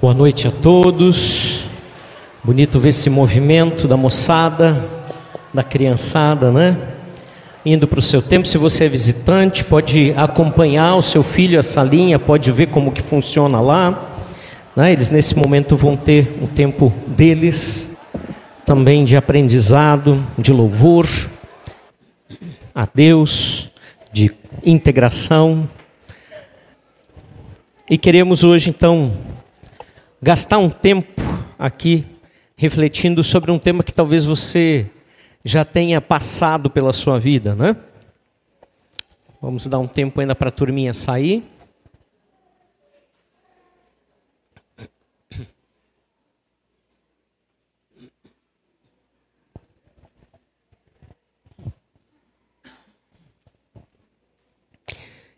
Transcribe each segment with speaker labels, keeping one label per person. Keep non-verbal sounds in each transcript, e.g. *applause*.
Speaker 1: Boa noite a todos. Bonito ver esse movimento da moçada, da criançada, né? Indo para o seu tempo. Se você é visitante, pode acompanhar o seu filho essa linha, pode ver como que funciona lá. Né? Eles nesse momento vão ter o tempo deles, também de aprendizado, de louvor a Deus, de integração. E queremos hoje então gastar um tempo aqui refletindo sobre um tema que talvez você já tenha passado pela sua vida, né? Vamos dar um tempo ainda para a turminha sair.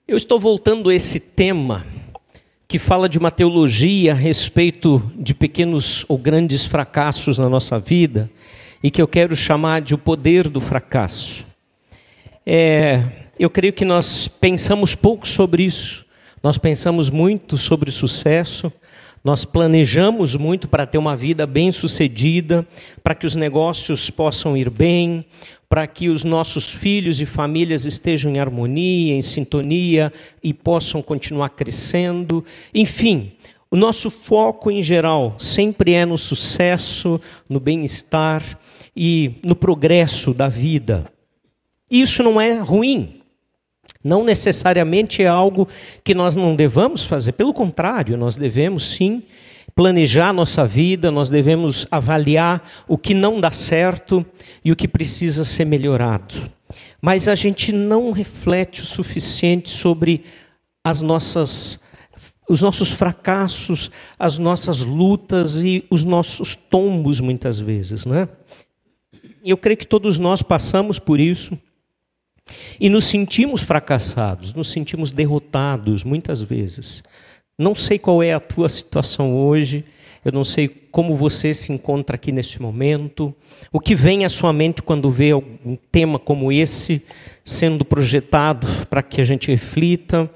Speaker 1: Eu estou voltando esse tema que fala de uma teologia a respeito de pequenos ou grandes fracassos na nossa vida e que eu quero chamar de o poder do fracasso. É, eu creio que nós pensamos pouco sobre isso, nós pensamos muito sobre sucesso, nós planejamos muito para ter uma vida bem sucedida, para que os negócios possam ir bem, para que os nossos filhos e famílias estejam em harmonia, em sintonia e possam continuar crescendo. Enfim, o nosso foco em geral sempre é no sucesso, no bem-estar e no progresso da vida. Isso não é ruim. Não necessariamente é algo que nós não devamos fazer, pelo contrário, nós devemos sim planejar nossa vida, nós devemos avaliar o que não dá certo e o que precisa ser melhorado. Mas a gente não reflete o suficiente sobre as nossas os nossos fracassos, as nossas lutas e os nossos tombos muitas vezes, né? Eu creio que todos nós passamos por isso e nos sentimos fracassados, nos sentimos derrotados muitas vezes. Não sei qual é a tua situação hoje, eu não sei como você se encontra aqui neste momento, o que vem à sua mente quando vê um tema como esse sendo projetado para que a gente reflita.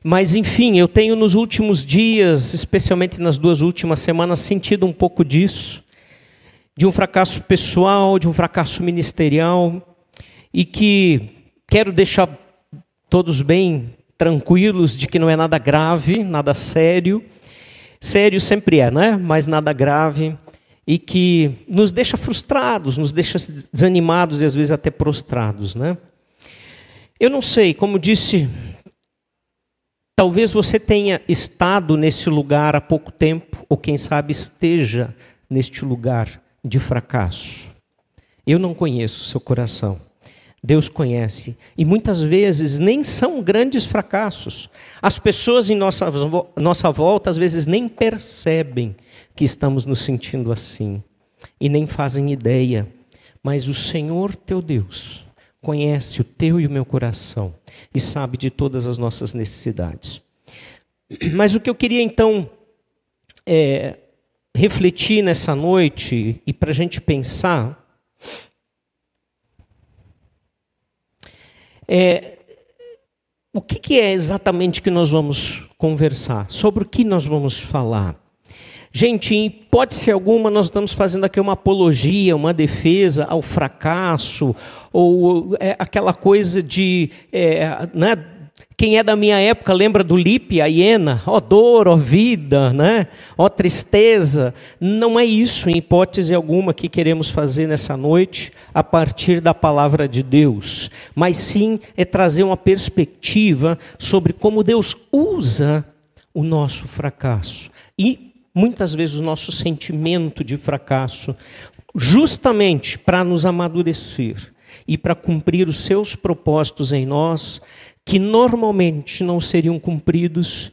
Speaker 1: Mas, enfim, eu tenho nos últimos dias, especialmente nas duas últimas semanas, sentido um pouco disso, de um fracasso pessoal, de um fracasso ministerial, e que quero deixar todos bem tranquilos de que não é nada grave, nada sério. Sério sempre é, né? Mas nada grave e que nos deixa frustrados, nos deixa desanimados e às vezes até prostrados, né? Eu não sei, como disse, talvez você tenha estado nesse lugar há pouco tempo, ou quem sabe esteja neste lugar de fracasso. Eu não conheço seu coração. Deus conhece. E muitas vezes nem são grandes fracassos. As pessoas em nossa, nossa volta, às vezes, nem percebem que estamos nos sentindo assim. E nem fazem ideia. Mas o Senhor teu Deus conhece o teu e o meu coração. E sabe de todas as nossas necessidades. *clears throat* Mas o que eu queria então é, refletir nessa noite e para a gente pensar É, o que, que é exatamente que nós vamos conversar? Sobre o que nós vamos falar? Gente, em hipótese alguma, nós estamos fazendo aqui uma apologia, uma defesa ao fracasso, ou é, aquela coisa de é, né, quem é da minha época lembra do Lipe, a hiena, ó oh, dor, ó oh, vida, né? ó oh, tristeza. Não é isso, em hipótese alguma, que queremos fazer nessa noite, a partir da palavra de Deus. Mas sim é trazer uma perspectiva sobre como Deus usa o nosso fracasso. E muitas vezes o nosso sentimento de fracasso, justamente para nos amadurecer e para cumprir os seus propósitos em nós que normalmente não seriam cumpridos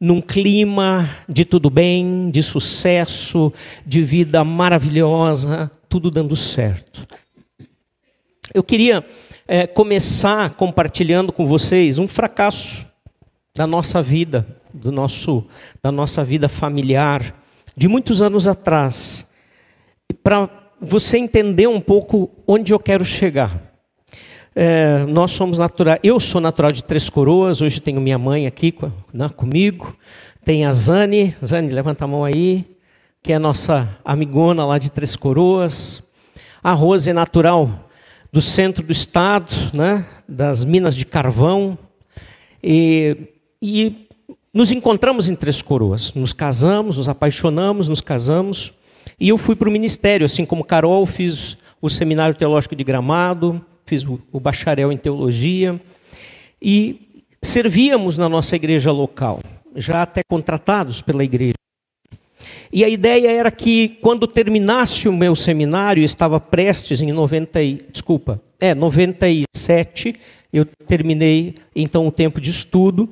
Speaker 1: num clima de tudo bem, de sucesso, de vida maravilhosa, tudo dando certo. Eu queria é, começar compartilhando com vocês um fracasso da nossa vida, do nosso, da nossa vida familiar, de muitos anos atrás, para você entender um pouco onde eu quero chegar. É, nós somos naturais. Eu sou natural de Três Coroas. Hoje tenho minha mãe aqui né, comigo. Tem a Zane, Zane, levanta a mão aí, que é nossa amigona lá de Três Coroas. A Rose é natural do centro do estado, né, das minas de carvão. E, e nos encontramos em Três Coroas. Nos casamos, nos apaixonamos, nos casamos. E eu fui para o ministério, assim como Carol, fiz o Seminário Teológico de Gramado, fiz o bacharel em teologia. E servíamos na nossa igreja local já até contratados pela igreja. E a ideia era que quando terminasse o meu seminário, estava prestes em 90, desculpa, é 97, eu terminei então o tempo de estudo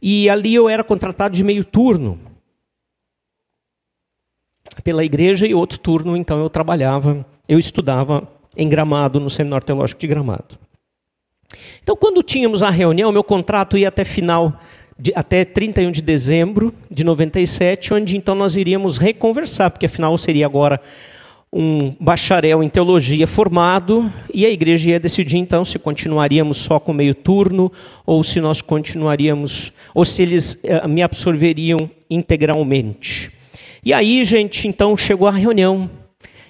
Speaker 1: e ali eu era contratado de meio turno pela igreja e outro turno então eu trabalhava, eu estudava em Gramado no Seminário Teológico de Gramado. Então quando tínhamos a reunião, meu contrato ia até final de, até 31 de dezembro de 97, onde então nós iríamos reconversar, porque afinal seria agora um bacharel em teologia formado e a igreja ia decidir então se continuaríamos só com meio turno ou se nós continuaríamos ou se eles eh, me absorveriam integralmente. E aí, gente, então chegou a reunião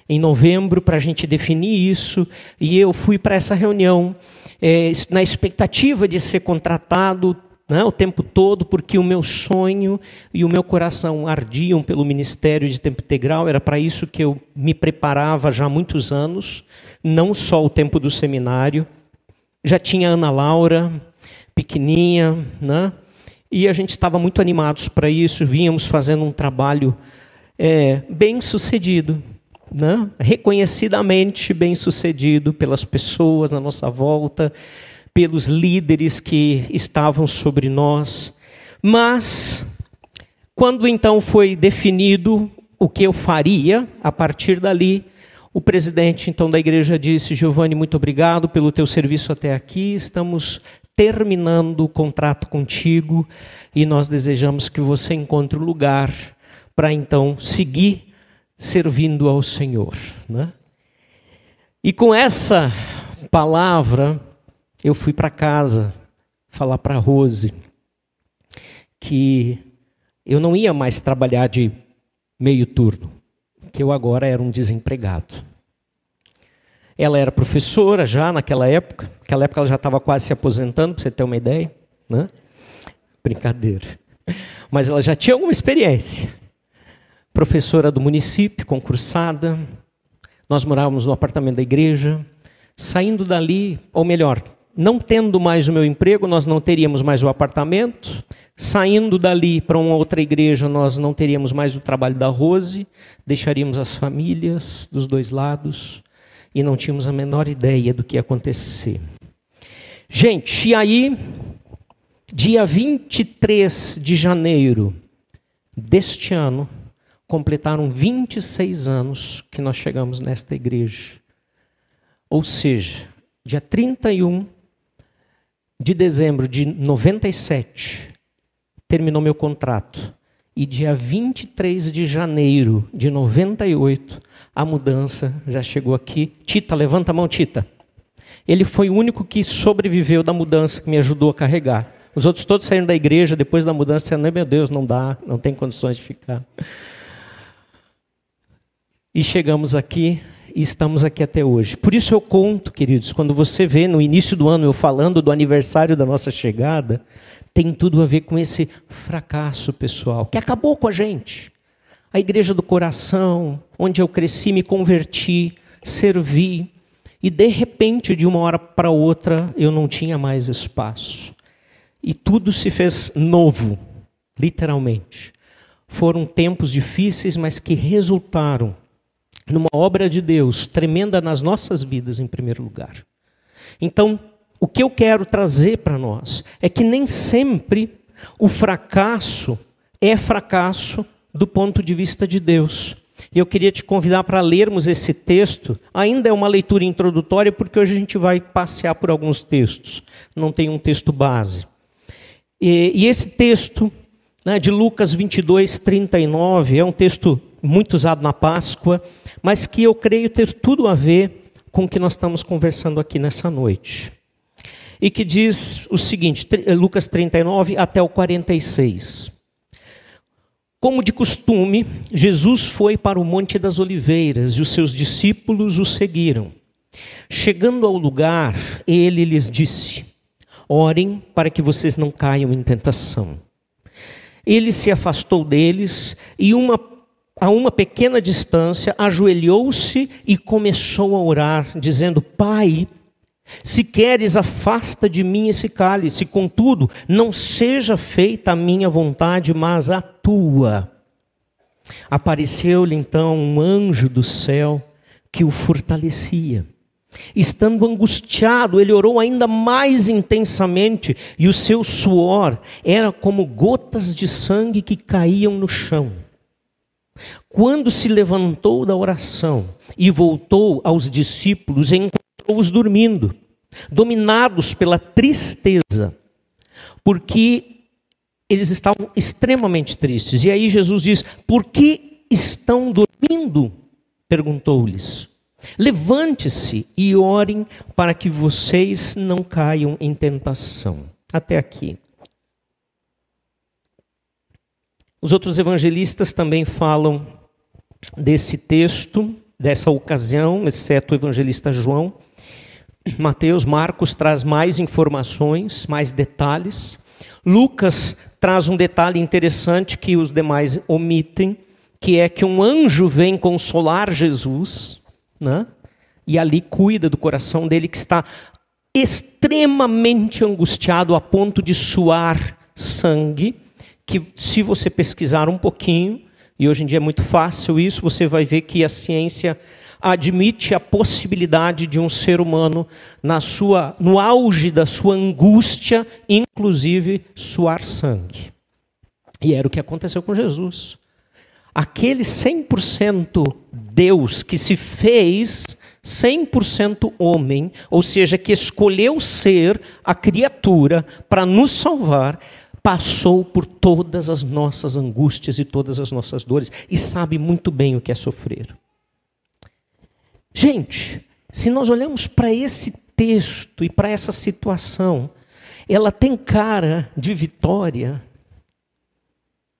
Speaker 1: em novembro para a gente definir isso e eu fui para essa reunião eh, na expectativa de ser contratado né, o tempo todo, porque o meu sonho e o meu coração ardiam pelo ministério de tempo integral, era para isso que eu me preparava já há muitos anos, não só o tempo do seminário. Já tinha Ana Laura, pequenininha, né? e a gente estava muito animados para isso, vínhamos fazendo um trabalho é, bem sucedido. Né? reconhecidamente bem sucedido pelas pessoas na nossa volta, pelos líderes que estavam sobre nós. Mas, quando então foi definido o que eu faria, a partir dali, o presidente então da igreja disse: Giovanni, muito obrigado pelo teu serviço até aqui. Estamos terminando o contrato contigo e nós desejamos que você encontre lugar para então seguir servindo ao Senhor. Né? E com essa palavra, eu fui para casa falar para Rose que eu não ia mais trabalhar de meio turno, que eu agora era um desempregado. Ela era professora já naquela época, naquela época ela já estava quase se aposentando, para você ter uma ideia, né? Brincadeira. Mas ela já tinha alguma experiência. Professora do município, concursada. Nós morávamos no apartamento da igreja. Saindo dali, ou melhor, não tendo mais o meu emprego, nós não teríamos mais o apartamento. Saindo dali para uma outra igreja, nós não teríamos mais o trabalho da Rose, deixaríamos as famílias dos dois lados e não tínhamos a menor ideia do que ia acontecer. Gente, e aí, dia 23 de janeiro deste ano, completaram 26 anos que nós chegamos nesta igreja. Ou seja, dia 31 de dezembro de 97, terminou meu contrato. E dia 23 de janeiro de 98, a mudança já chegou aqui. Tita, levanta a mão, Tita. Ele foi o único que sobreviveu da mudança, que me ajudou a carregar. Os outros todos saíram da igreja depois da mudança, dizendo: meu Deus, não dá, não tem condições de ficar. E chegamos aqui e estamos aqui até hoje. Por isso eu conto, queridos, quando você vê no início do ano eu falando do aniversário da nossa chegada, tem tudo a ver com esse fracasso pessoal que acabou com a gente. A igreja do coração, onde eu cresci, me converti, servi, e de repente, de uma hora para outra, eu não tinha mais espaço. E tudo se fez novo, literalmente. Foram tempos difíceis, mas que resultaram numa obra de Deus tremenda nas nossas vidas, em primeiro lugar. Então, o que eu quero trazer para nós é que nem sempre o fracasso é fracasso do ponto de vista de Deus. E eu queria te convidar para lermos esse texto. Ainda é uma leitura introdutória, porque hoje a gente vai passear por alguns textos. Não tem um texto base. E, e esse texto né, de Lucas 22, 39 é um texto muito usado na Páscoa mas que eu creio ter tudo a ver com o que nós estamos conversando aqui nessa noite. E que diz o seguinte, Lucas 39 até o 46. Como de costume, Jesus foi para o Monte das Oliveiras e os seus discípulos o seguiram. Chegando ao lugar, ele lhes disse: Orem para que vocês não caiam em tentação. Ele se afastou deles e, uma, a uma pequena distância, ajoelhou-se e começou a orar, dizendo: Pai, se queres, afasta de mim esse cálice, contudo, não seja feita a minha vontade, mas a tua. Apareceu-lhe então um anjo do céu que o fortalecia. Estando angustiado, ele orou ainda mais intensamente, e o seu suor era como gotas de sangue que caíam no chão. Quando se levantou da oração e voltou aos discípulos, encontrou-os dormindo, dominados pela tristeza, porque eles estavam extremamente tristes. E aí Jesus diz: Por que estão dormindo? perguntou-lhes. Levante-se e orem para que vocês não caiam em tentação. Até aqui. Os outros evangelistas também falam desse texto, dessa ocasião, exceto o evangelista João. Mateus, Marcos traz mais informações, mais detalhes. Lucas traz um detalhe interessante que os demais omitem, que é que um anjo vem consolar Jesus né? e ali cuida do coração dele que está extremamente angustiado a ponto de suar sangue, que se você pesquisar um pouquinho, e hoje em dia é muito fácil isso, você vai ver que a ciência admite a possibilidade de um ser humano na sua no auge da sua angústia, inclusive suar sangue. E era o que aconteceu com Jesus aquele 100% Deus que se fez 100% homem, ou seja, que escolheu ser a criatura para nos salvar, passou por todas as nossas angústias e todas as nossas dores e sabe muito bem o que é sofrer. Gente, se nós olhamos para esse texto e para essa situação, ela tem cara de vitória,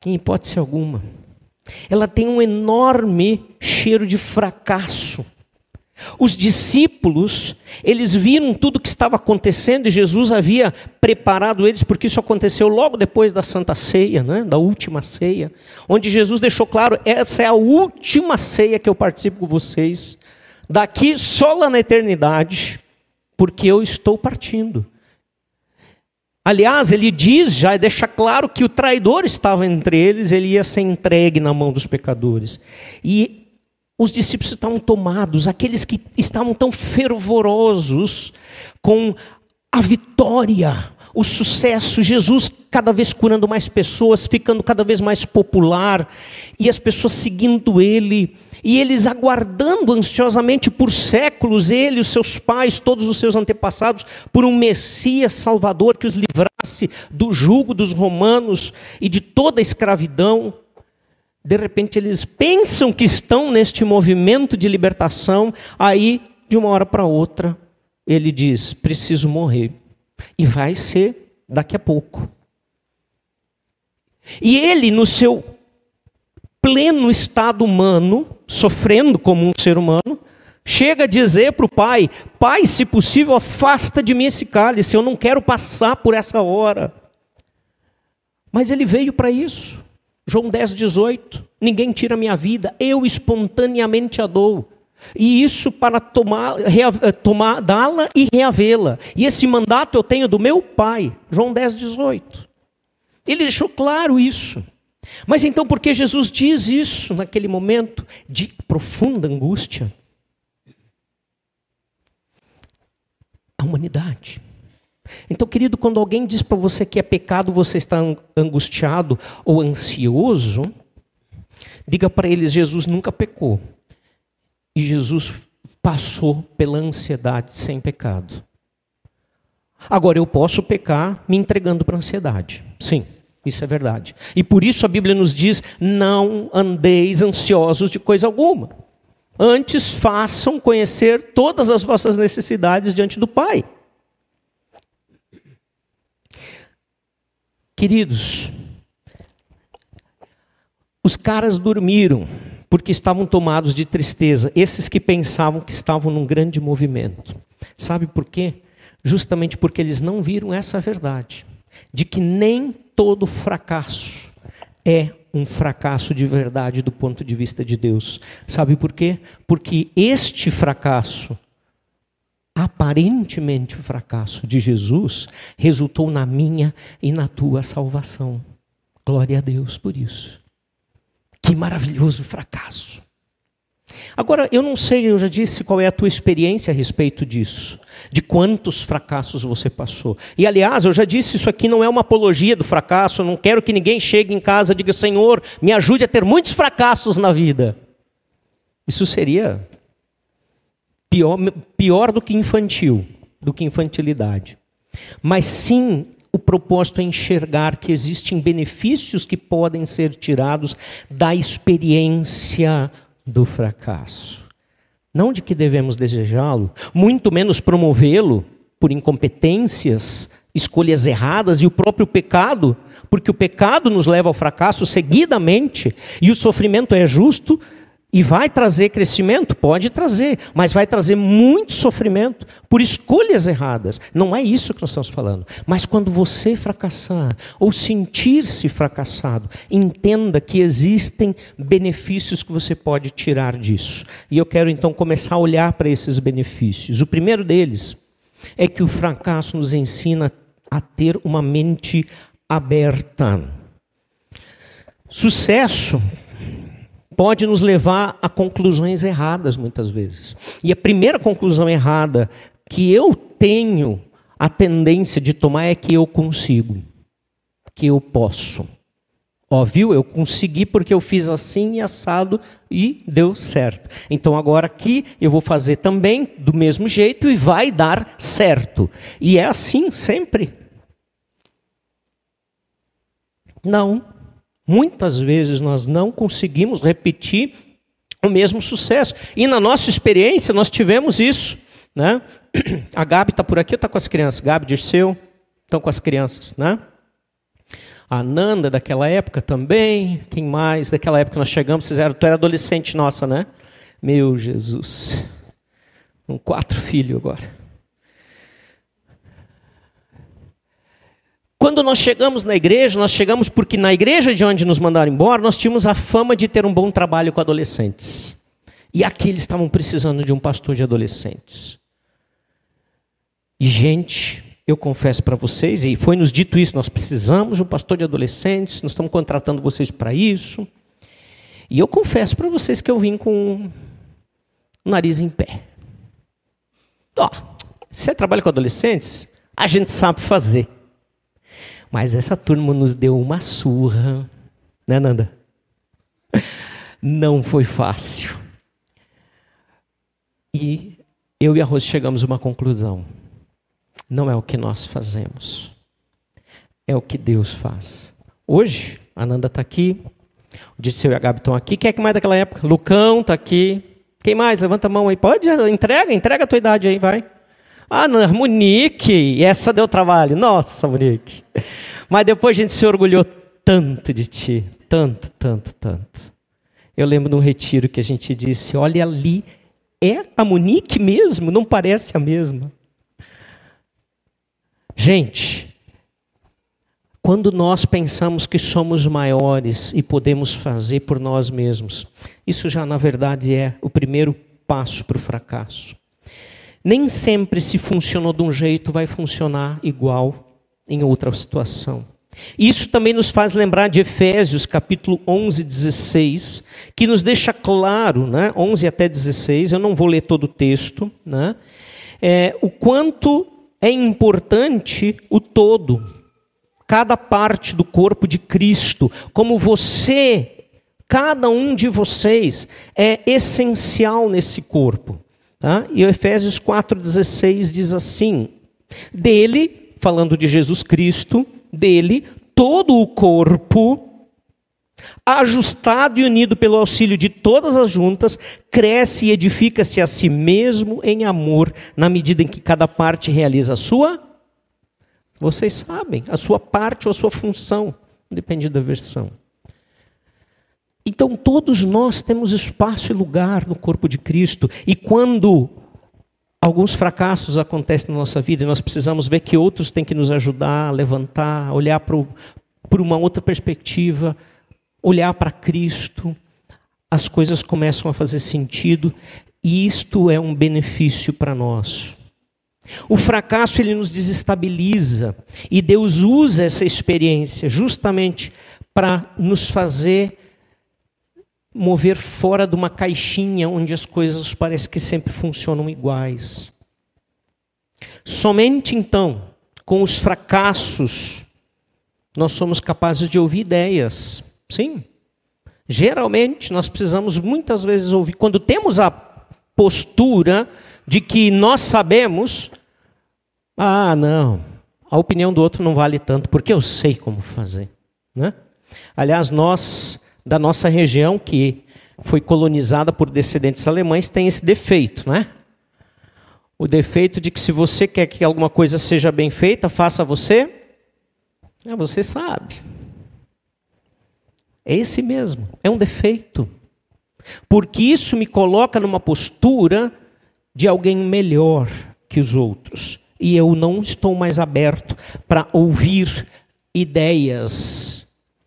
Speaker 1: em hipótese alguma. Ela tem um enorme cheiro de fracasso. Os discípulos, eles viram tudo o que estava acontecendo e Jesus havia preparado eles, porque isso aconteceu logo depois da Santa Ceia, né? da última ceia, onde Jesus deixou claro: essa é a última ceia que eu participo com vocês, daqui só lá na eternidade, porque eu estou partindo. Aliás, ele diz, já deixa claro que o traidor estava entre eles, ele ia ser entregue na mão dos pecadores. E os discípulos estavam tomados, aqueles que estavam tão fervorosos com a vitória, o sucesso, Jesus cada vez curando mais pessoas, ficando cada vez mais popular, e as pessoas seguindo ele e eles aguardando ansiosamente por séculos, ele, os seus pais, todos os seus antepassados, por um Messias Salvador que os livrasse do jugo dos romanos e de toda a escravidão. De repente eles pensam que estão neste movimento de libertação, aí, de uma hora para outra, ele diz: preciso morrer. E vai ser daqui a pouco. E ele, no seu pleno estado humano, sofrendo como um ser humano, chega a dizer para o pai: Pai, se possível, afasta de mim esse cálice, eu não quero passar por essa hora. Mas ele veio para isso. João 10, 18. Ninguém tira minha vida, eu espontaneamente a dou. E isso para tomar, eh, tomar dá-la e reavê-la. E esse mandato eu tenho do meu pai. João 10, 18. Ele deixou claro isso. Mas então, por que Jesus diz isso naquele momento de profunda angústia? A humanidade. Então, querido, quando alguém diz para você que é pecado, você está angustiado ou ansioso, diga para eles: Jesus nunca pecou. E Jesus passou pela ansiedade sem pecado. Agora, eu posso pecar me entregando para a ansiedade. Sim. Isso é verdade. E por isso a Bíblia nos diz: não andeis ansiosos de coisa alguma. Antes façam conhecer todas as vossas necessidades diante do Pai. Queridos, Os caras dormiram porque estavam tomados de tristeza, esses que pensavam que estavam num grande movimento. Sabe por quê? Justamente porque eles não viram essa verdade, de que nem todo fracasso é um fracasso de verdade do ponto de vista de Deus. Sabe por quê? Porque este fracasso, aparentemente fracasso de Jesus, resultou na minha e na tua salvação. Glória a Deus por isso. Que maravilhoso fracasso. Agora, eu não sei, eu já disse qual é a tua experiência a respeito disso, de quantos fracassos você passou. E aliás, eu já disse, isso aqui não é uma apologia do fracasso, eu não quero que ninguém chegue em casa e diga, Senhor, me ajude a ter muitos fracassos na vida. Isso seria pior, pior do que infantil, do que infantilidade. Mas sim o propósito é enxergar que existem benefícios que podem ser tirados da experiência do fracasso. Não de que devemos desejá-lo, muito menos promovê-lo por incompetências, escolhas erradas e o próprio pecado, porque o pecado nos leva ao fracasso seguidamente e o sofrimento é justo e vai trazer crescimento? Pode trazer, mas vai trazer muito sofrimento por escolhas erradas. Não é isso que nós estamos falando. Mas quando você fracassar ou sentir-se fracassado, entenda que existem benefícios que você pode tirar disso. E eu quero então começar a olhar para esses benefícios. O primeiro deles é que o fracasso nos ensina a ter uma mente aberta. Sucesso pode nos levar a conclusões erradas muitas vezes. E a primeira conclusão errada que eu tenho a tendência de tomar é que eu consigo, que eu posso. Ó, viu? Eu consegui porque eu fiz assim e assado e deu certo. Então agora aqui eu vou fazer também do mesmo jeito e vai dar certo. E é assim sempre. Não. Muitas vezes nós não conseguimos repetir o mesmo sucesso. E na nossa experiência nós tivemos isso. Né? *clears throat* A Gabi está por aqui está com as crianças? Gabi, Dirceu, estão com as crianças. Né? A Nanda daquela época também. Quem mais? Daquela época nós chegamos, vocês eram, tu era adolescente nossa, né? Meu Jesus. Com quatro filhos agora. Quando nós chegamos na igreja, nós chegamos porque na igreja de onde nos mandaram embora, nós tínhamos a fama de ter um bom trabalho com adolescentes. E aqui eles estavam precisando de um pastor de adolescentes. E, gente, eu confesso para vocês, e foi nos dito isso: nós precisamos de um pastor de adolescentes, nós estamos contratando vocês para isso. E eu confesso para vocês que eu vim com o nariz em pé. Ó, você trabalha com adolescentes? A gente sabe fazer. Mas essa turma nos deu uma surra, né, Nanda? Não foi fácil. E eu e a Rose chegamos a uma conclusão. Não é o que nós fazemos, é o que Deus faz. Hoje, a Nanda está aqui, o Disseu e a Gabi estão aqui. Quem é que mais daquela época? Lucão está aqui. Quem mais? Levanta a mão aí. Pode, entrega, entrega a tua idade aí, vai. Ah, não, Monique, essa deu trabalho. Nossa, Monique. Mas depois a gente se orgulhou tanto de ti, tanto, tanto, tanto. Eu lembro de um retiro que a gente disse: olha ali, é a Monique mesmo, não parece a mesma. Gente, quando nós pensamos que somos maiores e podemos fazer por nós mesmos, isso já na verdade é o primeiro passo para o fracasso. Nem sempre se funcionou de um jeito vai funcionar igual em outra situação. Isso também nos faz lembrar de Efésios capítulo 11, 16, que nos deixa claro, né, 11 até 16, eu não vou ler todo o texto, né, é, o quanto é importante o todo, cada parte do corpo de Cristo, como você, cada um de vocês, é essencial nesse corpo. Tá? E Efésios 4,16 diz assim: dele, falando de Jesus Cristo, dele, todo o corpo, ajustado e unido pelo auxílio de todas as juntas, cresce e edifica-se a si mesmo em amor, na medida em que cada parte realiza a sua, vocês sabem, a sua parte ou a sua função, depende da versão. Então todos nós temos espaço e lugar no corpo de Cristo. E quando alguns fracassos acontecem na nossa vida e nós precisamos ver que outros têm que nos ajudar levantar, olhar para uma outra perspectiva, olhar para Cristo, as coisas começam a fazer sentido e isto é um benefício para nós. O fracasso ele nos desestabiliza e Deus usa essa experiência justamente para nos fazer mover fora de uma caixinha onde as coisas parecem que sempre funcionam iguais. Somente então, com os fracassos, nós somos capazes de ouvir ideias. Sim. Geralmente, nós precisamos muitas vezes ouvir. Quando temos a postura de que nós sabemos, ah, não, a opinião do outro não vale tanto, porque eu sei como fazer. Né? Aliás, nós da nossa região, que foi colonizada por descendentes alemães, tem esse defeito, né? O defeito de que se você quer que alguma coisa seja bem feita, faça você. É, você sabe. É esse mesmo. É um defeito. Porque isso me coloca numa postura de alguém melhor que os outros. E eu não estou mais aberto para ouvir ideias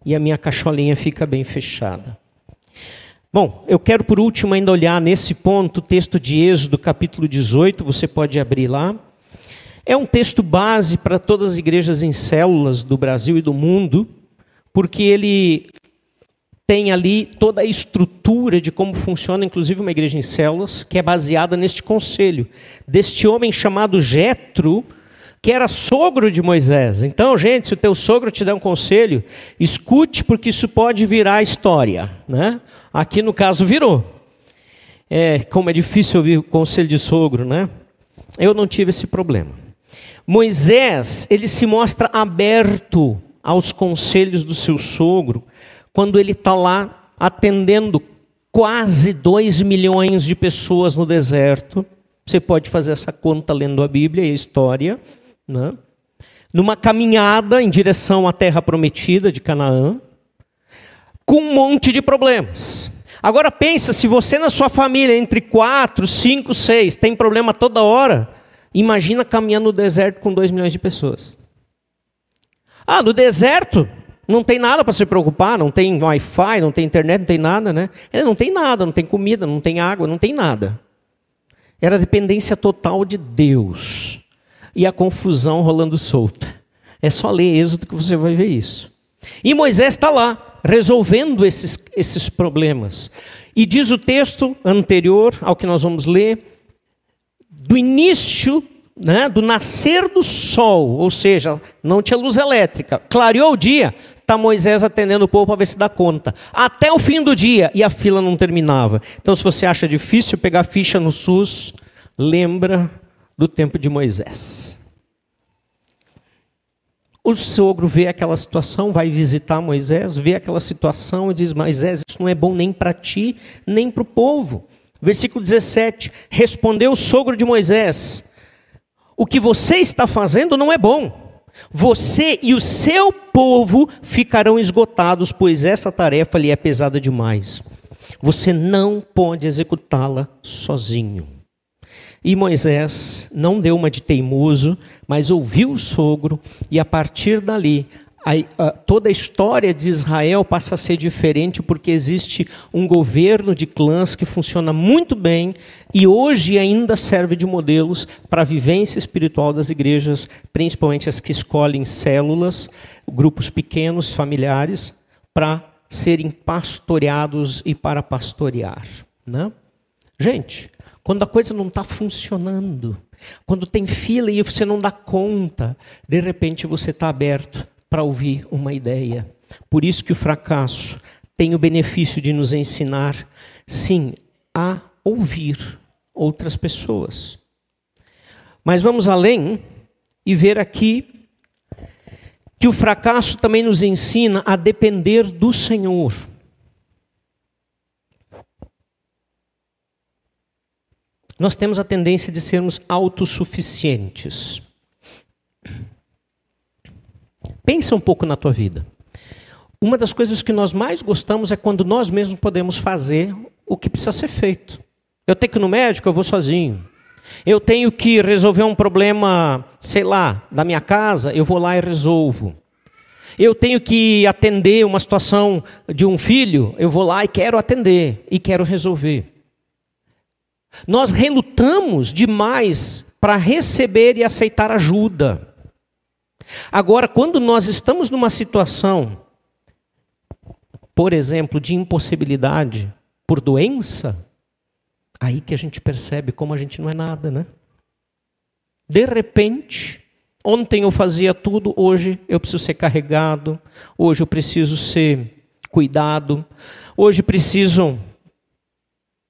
Speaker 1: e a minha cacholinha fica bem fechada. Bom, eu quero por último ainda olhar nesse ponto o texto de Êxodo, capítulo 18, você pode abrir lá. É um texto base para todas as igrejas em células do Brasil e do mundo, porque ele tem ali toda a estrutura de como funciona, inclusive uma igreja em células, que é baseada neste conselho deste homem chamado Jetro, que era sogro de Moisés. Então, gente, se o teu sogro te der um conselho, escute, porque isso pode virar história. Né? Aqui no caso virou. É, como é difícil ouvir o conselho de sogro, né? Eu não tive esse problema. Moisés, ele se mostra aberto aos conselhos do seu sogro, quando ele está lá atendendo quase dois milhões de pessoas no deserto. Você pode fazer essa conta lendo a Bíblia e a história né? numa caminhada em direção à terra prometida de Canaã, com um monte de problemas. Agora pensa, se você na sua família, entre quatro, cinco, seis, tem problema toda hora, imagina caminhando no deserto com dois milhões de pessoas. Ah, no deserto não tem nada para se preocupar, não tem Wi-Fi, não tem internet, não tem nada, né? É, não tem nada, não tem comida, não tem água, não tem nada. Era dependência total de Deus e a confusão rolando solta. É só ler Êxodo que você vai ver isso. E Moisés está lá, resolvendo esses, esses problemas. E diz o texto anterior ao que nós vamos ler, do início, né, do nascer do sol, ou seja, não tinha luz elétrica, clareou o dia, está Moisés atendendo o povo para ver se dá conta. Até o fim do dia, e a fila não terminava. Então, se você acha difícil pegar ficha no SUS, lembra do tempo de Moisés. O sogro vê aquela situação, vai visitar Moisés, vê aquela situação e diz: Moisés, isso não é bom nem para ti, nem para o povo. Versículo 17: Respondeu o sogro de Moisés: O que você está fazendo não é bom. Você e o seu povo ficarão esgotados, pois essa tarefa lhe é pesada demais. Você não pode executá-la sozinho. E Moisés não deu uma de teimoso, mas ouviu o sogro, e a partir dali, a, a, toda a história de Israel passa a ser diferente, porque existe um governo de clãs que funciona muito bem e hoje ainda serve de modelos para a vivência espiritual das igrejas, principalmente as que escolhem células, grupos pequenos, familiares, para serem pastoreados e para pastorear. Né? Gente, quando a coisa não está funcionando, quando tem fila e você não dá conta, de repente você está aberto para ouvir uma ideia. Por isso que o fracasso tem o benefício de nos ensinar, sim, a ouvir outras pessoas. Mas vamos além e ver aqui que o fracasso também nos ensina a depender do Senhor. Nós temos a tendência de sermos autossuficientes. Pensa um pouco na tua vida. uma das coisas que nós mais gostamos é quando nós mesmos podemos fazer o que precisa ser feito. Eu tenho que ir no médico, eu vou sozinho. Eu tenho que resolver um problema, sei lá, da minha casa, eu vou lá e resolvo. Eu tenho que atender uma situação de um filho, eu vou lá e quero atender e quero resolver. Nós relutamos demais para receber e aceitar ajuda. Agora, quando nós estamos numa situação por exemplo, de impossibilidade por doença, aí que a gente percebe como a gente não é nada, né? De repente, ontem eu fazia tudo, hoje eu preciso ser carregado, hoje eu preciso ser cuidado, hoje preciso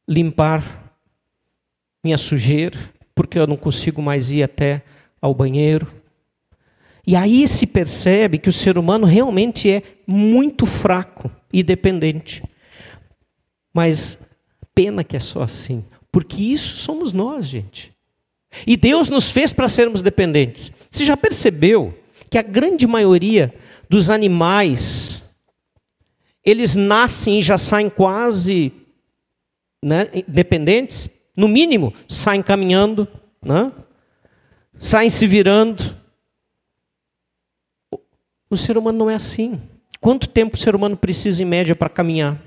Speaker 1: limpar minha sujeira, porque eu não consigo mais ir até ao banheiro. E aí se percebe que o ser humano realmente é muito fraco e dependente. Mas pena que é só assim, porque isso somos nós, gente. E Deus nos fez para sermos dependentes. Você já percebeu que a grande maioria dos animais eles nascem e já saem quase né, dependentes? No mínimo, saem caminhando, né? saem se virando, o ser humano não é assim. Quanto tempo o ser humano precisa, em média, para caminhar?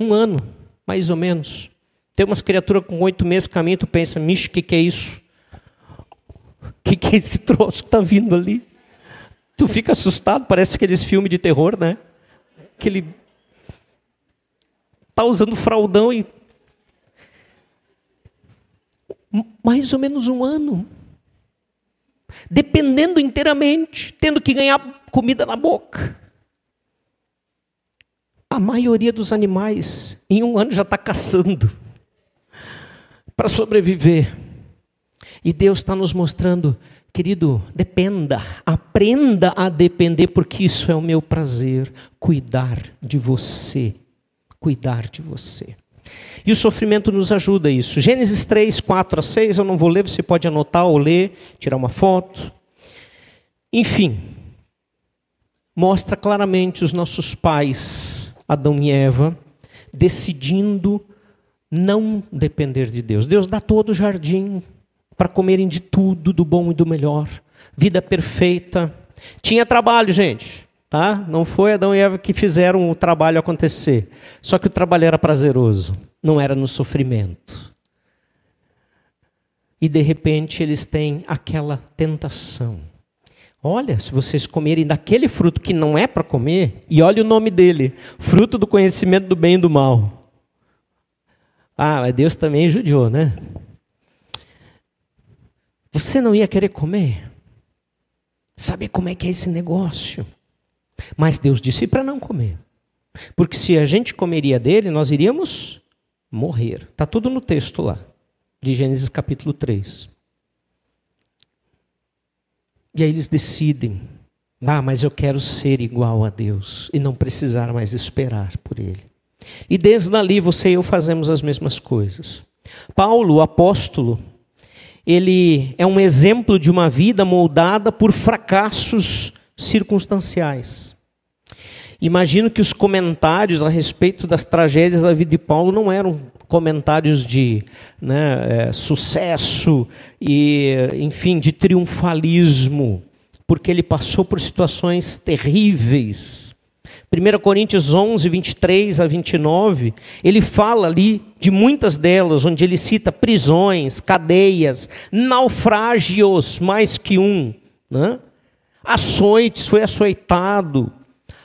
Speaker 1: Um ano, mais ou menos. Tem umas criaturas com oito meses caminham, tu pensa, mixe, o que, que é isso? O que, que é esse troço que está vindo ali? Tu fica assustado, parece aqueles filmes de terror, né? Que ele está usando fraldão e. Mais ou menos um ano dependendo inteiramente, tendo que ganhar comida na boca. A maioria dos animais, em um ano, já está caçando para sobreviver. E Deus está nos mostrando, querido, dependa, aprenda a depender, porque isso é o meu prazer, cuidar de você. Cuidar de você. E o sofrimento nos ajuda a isso. Gênesis 3, 4 a 6, eu não vou ler, você pode anotar ou ler, tirar uma foto. Enfim, mostra claramente os nossos pais, Adão e Eva, decidindo não depender de Deus. Deus dá todo o jardim para comerem de tudo, do bom e do melhor. Vida perfeita. Tinha trabalho, gente. Tá? Não foi Adão e Eva que fizeram o trabalho acontecer. Só que o trabalho era prazeroso, não era no sofrimento. E de repente eles têm aquela tentação. Olha, se vocês comerem daquele fruto que não é para comer, e olha o nome dele: fruto do conhecimento do bem e do mal. Ah, mas Deus também judiou, né? Você não ia querer comer? Saber como é que é esse negócio? Mas Deus disse para não comer. Porque se a gente comeria dele, nós iríamos morrer. Está tudo no texto lá, de Gênesis capítulo 3. E aí eles decidem: ah, mas eu quero ser igual a Deus e não precisar mais esperar por Ele. E desde ali você e eu fazemos as mesmas coisas. Paulo, o apóstolo, ele é um exemplo de uma vida moldada por fracassos circunstanciais. Imagino que os comentários a respeito das tragédias da vida de Paulo não eram comentários de né, é, sucesso e, enfim, de triunfalismo, porque ele passou por situações terríveis. 1 Coríntios 11, 23 a 29, ele fala ali de muitas delas, onde ele cita prisões, cadeias, naufrágios, mais que um. Né? Açoites, foi açoitado,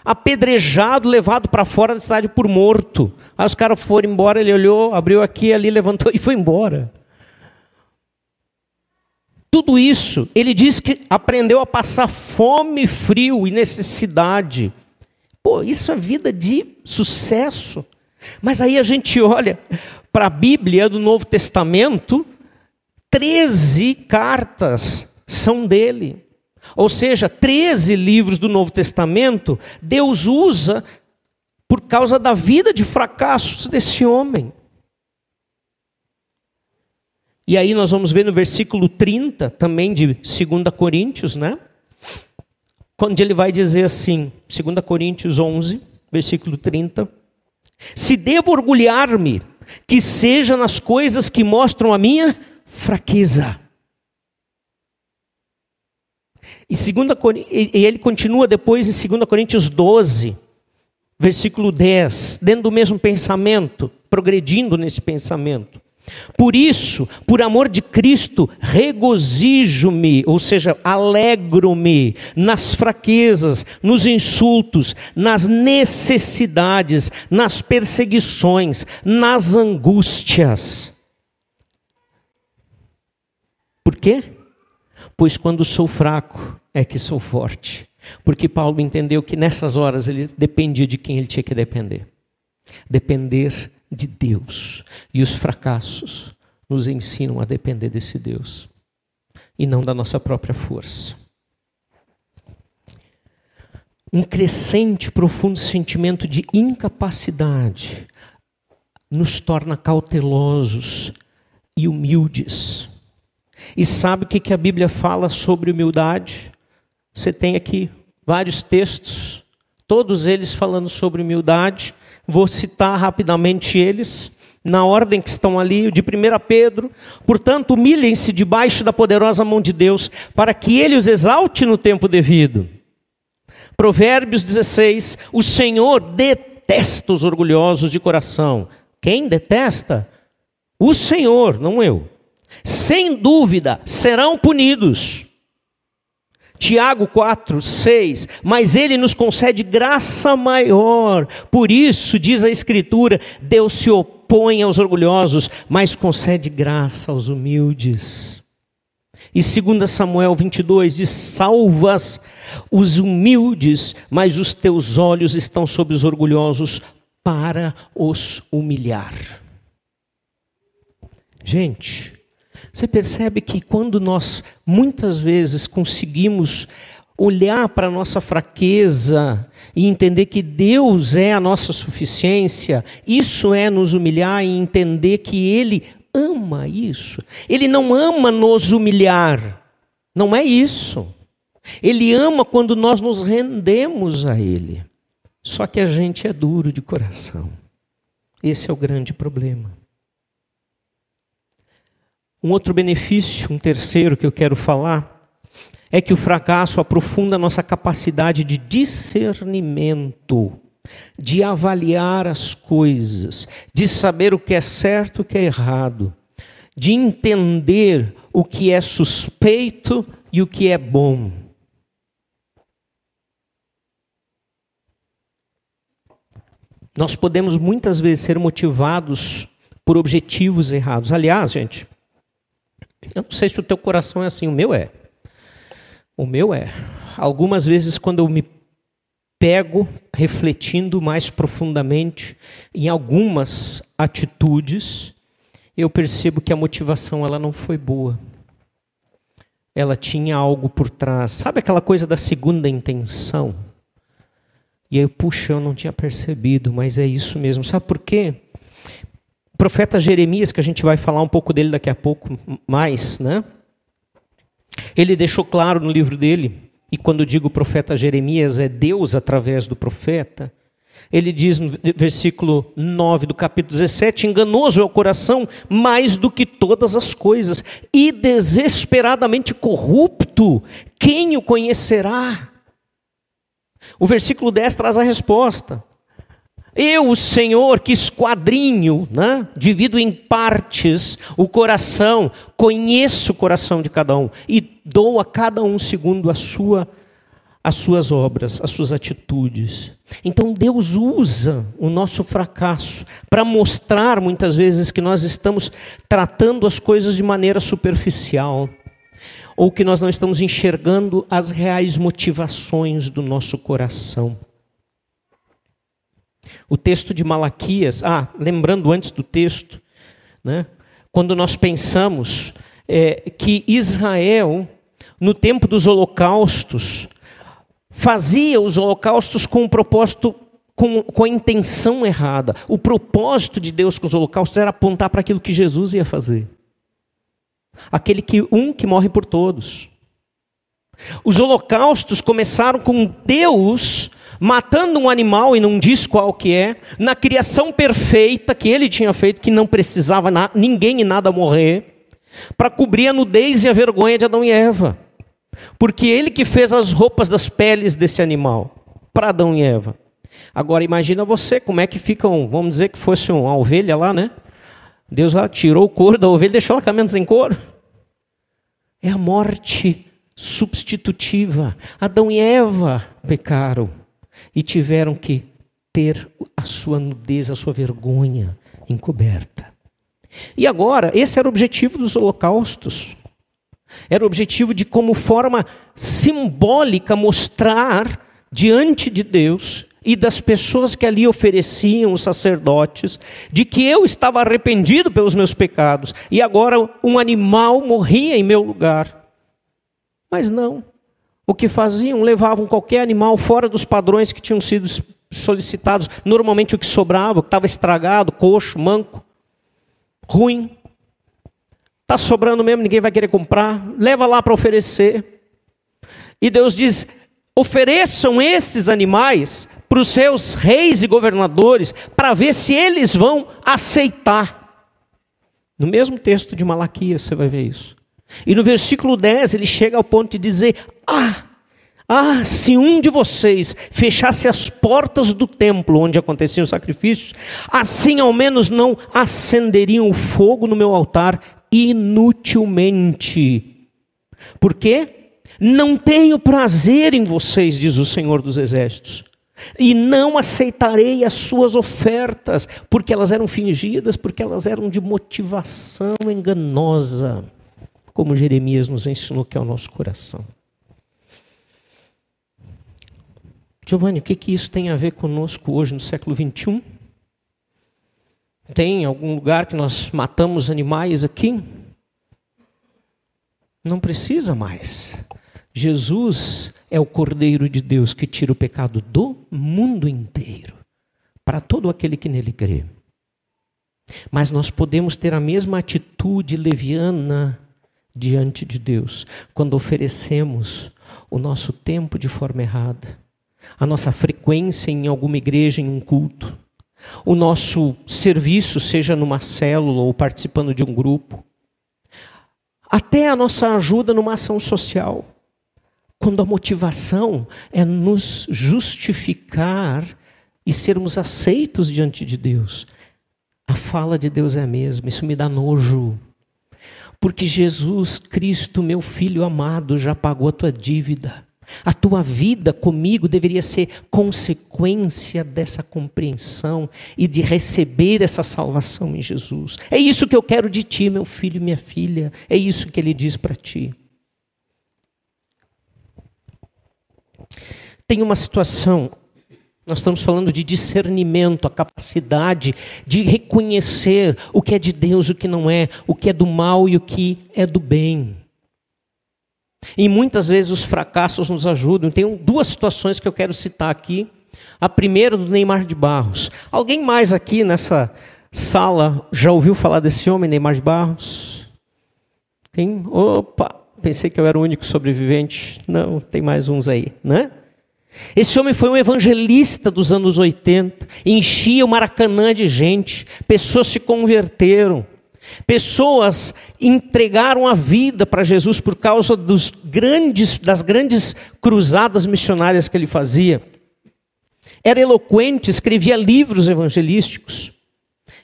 Speaker 1: apedrejado, levado para fora da cidade por morto. Aí os caras foram embora, ele olhou, abriu aqui, ali, levantou *laughs* e foi embora. Tudo isso, ele diz que aprendeu a passar fome, frio e necessidade. Pô, isso é vida de sucesso. Mas aí a gente olha para a Bíblia do Novo Testamento, 13 cartas são dele. Ou seja, 13 livros do Novo Testamento, Deus usa por causa da vida de fracassos desse homem. E aí nós vamos ver no versículo 30, também de 2 Coríntios, né? quando ele vai dizer assim, 2 Coríntios 11, versículo 30, se devo orgulhar-me, que seja nas coisas que mostram a minha fraqueza. E, segunda, e ele continua depois em 2 Coríntios 12, versículo 10, dentro do mesmo pensamento, progredindo nesse pensamento. Por isso, por amor de Cristo, regozijo-me, ou seja, alegro-me nas fraquezas, nos insultos, nas necessidades, nas perseguições, nas angústias. Por quê? Pois quando sou fraco é que sou forte. Porque Paulo entendeu que nessas horas ele dependia de quem ele tinha que depender. Depender de Deus. E os fracassos nos ensinam a depender desse Deus e não da nossa própria força. Um crescente, profundo sentimento de incapacidade nos torna cautelosos e humildes. E sabe o que a Bíblia fala sobre humildade? Você tem aqui vários textos, todos eles falando sobre humildade. Vou citar rapidamente eles, na ordem que estão ali, de 1 Pedro. Portanto, humilhem-se debaixo da poderosa mão de Deus, para que ele os exalte no tempo devido. Provérbios 16: O Senhor detesta os orgulhosos de coração. Quem detesta? O Senhor, não eu. Sem dúvida serão punidos. Tiago 4, 6, mas ele nos concede graça maior. Por isso, diz a Escritura, Deus se opõe aos orgulhosos, mas concede graça aos humildes. E 2 Samuel 22 diz: Salvas os humildes, mas os teus olhos estão sobre os orgulhosos para os humilhar. Gente, você percebe que quando nós muitas vezes conseguimos olhar para a nossa fraqueza e entender que Deus é a nossa suficiência, isso é nos humilhar e entender que Ele ama isso. Ele não ama nos humilhar, não é isso. Ele ama quando nós nos rendemos a Ele. Só que a gente é duro de coração. Esse é o grande problema. Um outro benefício, um terceiro que eu quero falar, é que o fracasso aprofunda nossa capacidade de discernimento, de avaliar as coisas, de saber o que é certo e o que é errado, de entender o que é suspeito e o que é bom. Nós podemos muitas vezes ser motivados por objetivos errados. Aliás, gente, eu não sei se o teu coração é assim, o meu é. O meu é. Algumas vezes, quando eu me pego refletindo mais profundamente em algumas atitudes, eu percebo que a motivação ela não foi boa. Ela tinha algo por trás. Sabe aquela coisa da segunda intenção? E aí, puxa, eu não tinha percebido, mas é isso mesmo. Sabe por quê? Profeta Jeremias, que a gente vai falar um pouco dele daqui a pouco mais, né? Ele deixou claro no livro dele, e quando digo profeta Jeremias, é Deus através do profeta. Ele diz no versículo 9 do capítulo 17: Enganoso é o coração mais do que todas as coisas, e desesperadamente corrupto, quem o conhecerá? O versículo 10 traz a resposta. Eu, o Senhor, que esquadrinho, né? divido em partes o coração, conheço o coração de cada um e dou a cada um segundo a sua, as suas obras, as suas atitudes. Então Deus usa o nosso fracasso para mostrar muitas vezes que nós estamos tratando as coisas de maneira superficial ou que nós não estamos enxergando as reais motivações do nosso coração. O texto de Malaquias, ah, lembrando antes do texto, né, quando nós pensamos é, que Israel, no tempo dos holocaustos, fazia os holocaustos com um propósito, com, com a intenção errada. O propósito de Deus com os holocaustos era apontar para aquilo que Jesus ia fazer. Aquele que um que morre por todos. Os holocaustos começaram com Deus matando um animal e não diz qual que é, na criação perfeita que ele tinha feito, que não precisava ninguém e nada morrer, para cobrir a nudez e a vergonha de Adão e Eva. Porque ele que fez as roupas das peles desse animal, para Adão e Eva. Agora imagina você, como é que fica um, vamos dizer que fosse uma ovelha lá, né? Deus lá tirou o couro da ovelha e deixou ela caminhando sem couro. É a morte substitutiva. Adão e Eva pecaram e tiveram que ter a sua nudez, a sua vergonha encoberta. E agora, esse era o objetivo dos holocaustos. Era o objetivo de, como forma simbólica, mostrar diante de Deus e das pessoas que ali ofereciam, os sacerdotes, de que eu estava arrependido pelos meus pecados e agora um animal morria em meu lugar. Mas não. O que faziam? Levavam qualquer animal fora dos padrões que tinham sido solicitados. Normalmente o que sobrava, que estava estragado, coxo, manco, ruim. Está sobrando mesmo, ninguém vai querer comprar. Leva lá para oferecer. E Deus diz: ofereçam esses animais para os seus reis e governadores, para ver se eles vão aceitar. No mesmo texto de Malaquias você vai ver isso. E no versículo 10 ele chega ao ponto de dizer: Ah, ah, se um de vocês fechasse as portas do templo onde aconteciam os sacrifícios, assim ao menos não acenderiam o fogo no meu altar inutilmente. Por quê? Não tenho prazer em vocês, diz o Senhor dos Exércitos, e não aceitarei as suas ofertas, porque elas eram fingidas, porque elas eram de motivação enganosa como Jeremias nos ensinou que é o nosso coração. Giovanni, o que, que isso tem a ver conosco hoje no século 21? Tem algum lugar que nós matamos animais aqui? Não precisa mais. Jesus é o Cordeiro de Deus que tira o pecado do mundo inteiro, para todo aquele que nele crê. Mas nós podemos ter a mesma atitude leviana diante de Deus quando oferecemos o nosso tempo de forma errada, a nossa frequência em alguma igreja, em um culto, o nosso serviço, seja numa célula ou participando de um grupo, até a nossa ajuda numa ação social. Quando a motivação é nos justificar e sermos aceitos diante de Deus. A fala de Deus é a mesma, isso me dá nojo. Porque Jesus Cristo, meu filho amado, já pagou a tua dívida. A tua vida comigo deveria ser consequência dessa compreensão e de receber essa salvação em Jesus. É isso que eu quero de ti, meu filho e minha filha. É isso que ele diz para ti. Tem uma situação nós estamos falando de discernimento, a capacidade de reconhecer o que é de Deus, o que não é, o que é do mal e o que é do bem. E muitas vezes os fracassos nos ajudam. Tem duas situações que eu quero citar aqui. A primeira do Neymar de Barros. Alguém mais aqui nessa sala já ouviu falar desse homem, Neymar de Barros? Tem? Opa, pensei que eu era o único sobrevivente. Não, tem mais uns aí, né? Esse homem foi um evangelista dos anos 80, enchia o Maracanã de gente, pessoas se converteram, pessoas entregaram a vida para Jesus por causa dos grandes, das grandes cruzadas missionárias que ele fazia. Era eloquente, escrevia livros evangelísticos.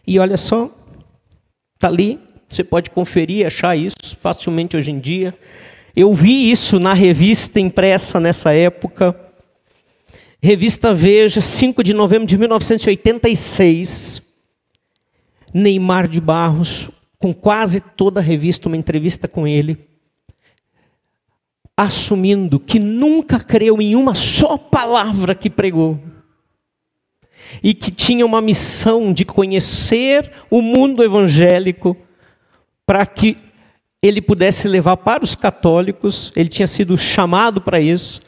Speaker 1: E olha só, está ali, você pode conferir, achar isso facilmente hoje em dia. Eu vi isso na revista impressa nessa época. Revista Veja, 5 de novembro de 1986. Neymar de Barros, com quase toda a revista, uma entrevista com ele, assumindo que nunca creu em uma só palavra que pregou. E que tinha uma missão de conhecer o mundo evangélico para que ele pudesse levar para os católicos, ele tinha sido chamado para isso,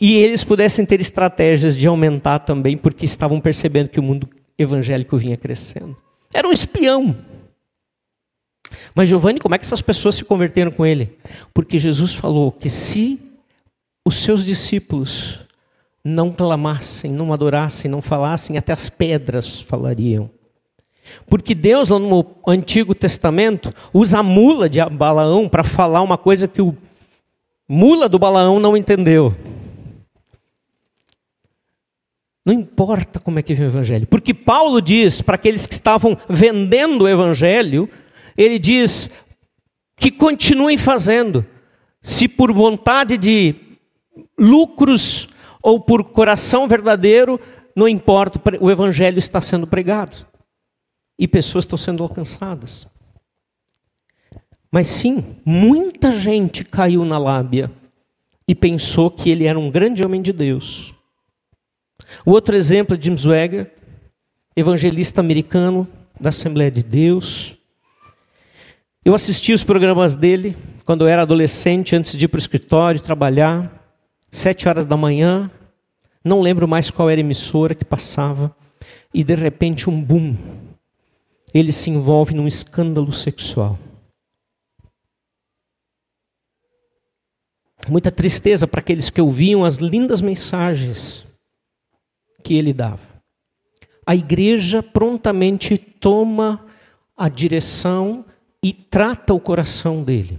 Speaker 1: e eles pudessem ter estratégias de aumentar também, porque estavam percebendo que o mundo evangélico vinha crescendo. Era um espião. Mas Giovanni, como é que essas pessoas se converteram com ele? Porque Jesus falou que se os seus discípulos não clamassem, não adorassem, não falassem, até as pedras falariam. Porque Deus, lá no Antigo Testamento, usa a mula de Balaão para falar uma coisa que o mula do Balaão não entendeu. Não importa como é que vem o evangelho. Porque Paulo diz para aqueles que estavam vendendo o evangelho, ele diz que continuem fazendo. Se por vontade de lucros ou por coração verdadeiro, não importa, o evangelho está sendo pregado. E pessoas estão sendo alcançadas. Mas sim, muita gente caiu na lábia e pensou que ele era um grande homem de Deus. O outro exemplo é Jim Swagger, evangelista americano da Assembleia de Deus. Eu assisti os programas dele quando eu era adolescente, antes de ir para o escritório trabalhar, sete horas da manhã. Não lembro mais qual era a emissora que passava. E de repente um boom. Ele se envolve num escândalo sexual. Muita tristeza para aqueles que ouviam as lindas mensagens que ele dava. A igreja prontamente toma a direção e trata o coração dele.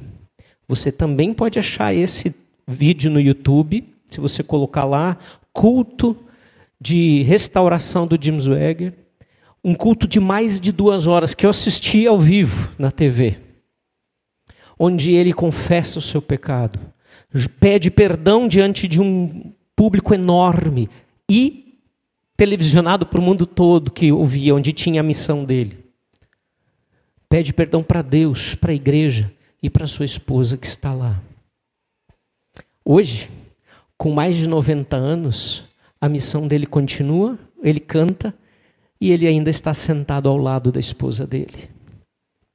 Speaker 1: Você também pode achar esse vídeo no YouTube, se você colocar lá, culto de restauração do James Wegger, um culto de mais de duas horas que eu assisti ao vivo na TV, onde ele confessa o seu pecado, pede perdão diante de um público enorme e televisionado para o mundo todo que ouvia, onde tinha a missão dele. Pede perdão para Deus, para a igreja e para sua esposa que está lá. Hoje, com mais de 90 anos, a missão dele continua, ele canta e ele ainda está sentado ao lado da esposa dele.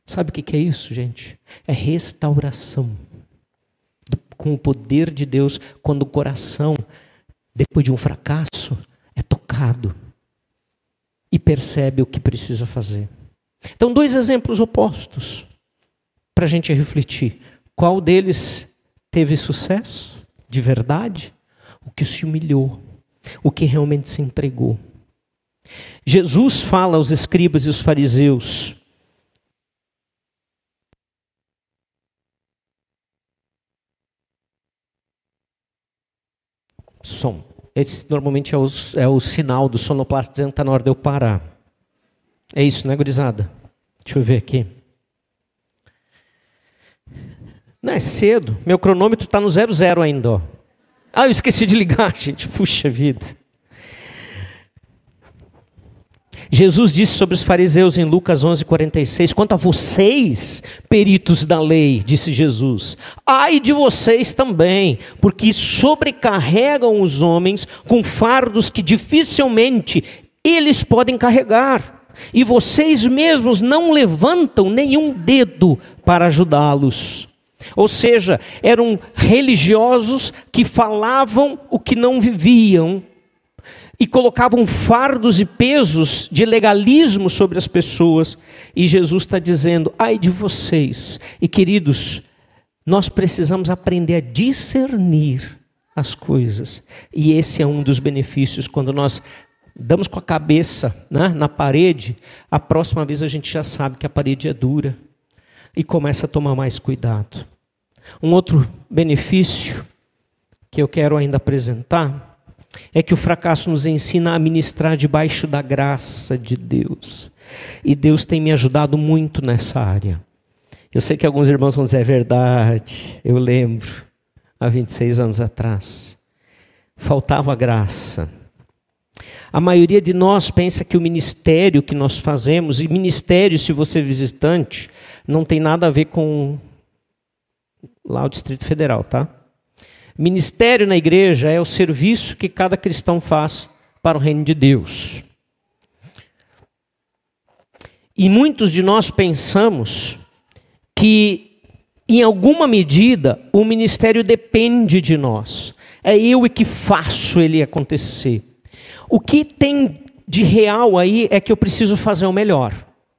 Speaker 1: Sabe o que é isso, gente? É restauração. Com o poder de Deus, quando o coração, depois de um fracasso, tocado e percebe o que precisa fazer. Então, dois exemplos opostos para a gente refletir. Qual deles teve sucesso de verdade? O que se humilhou, o que realmente se entregou. Jesus fala aos escribas e os fariseus. Som. Esse normalmente é o, é o sinal do sonoplasta dizendo que está na hora de eu parar. É isso, né, gurizada? Deixa eu ver aqui. Não, é cedo. Meu cronômetro está no zero zero ainda. Ó. Ah, eu esqueci de ligar, *laughs* gente. Puxa vida. Jesus disse sobre os fariseus em Lucas 11:46, quanto a vocês, peritos da lei, disse Jesus, ai de vocês também, porque sobrecarregam os homens com fardos que dificilmente eles podem carregar, e vocês mesmos não levantam nenhum dedo para ajudá-los. Ou seja, eram religiosos que falavam o que não viviam e colocavam fardos e pesos de legalismo sobre as pessoas. E Jesus está dizendo: ai de vocês. E queridos, nós precisamos aprender a discernir as coisas. E esse é um dos benefícios quando nós damos com a cabeça né, na parede, a próxima vez a gente já sabe que a parede é dura e começa a tomar mais cuidado. Um outro benefício que eu quero ainda apresentar é que o fracasso nos ensina a ministrar debaixo da graça de Deus. E Deus tem me ajudado muito nessa área. Eu sei que alguns irmãos vão dizer, é verdade, eu lembro, há 26 anos atrás, faltava graça. A maioria de nós pensa que o ministério que nós fazemos, e ministério, se você é visitante, não tem nada a ver com lá o Distrito Federal, tá? Ministério na igreja é o serviço que cada cristão faz para o reino de Deus. E muitos de nós pensamos que, em alguma medida, o ministério depende de nós. É eu que faço ele acontecer. O que tem de real aí é que eu preciso fazer o melhor.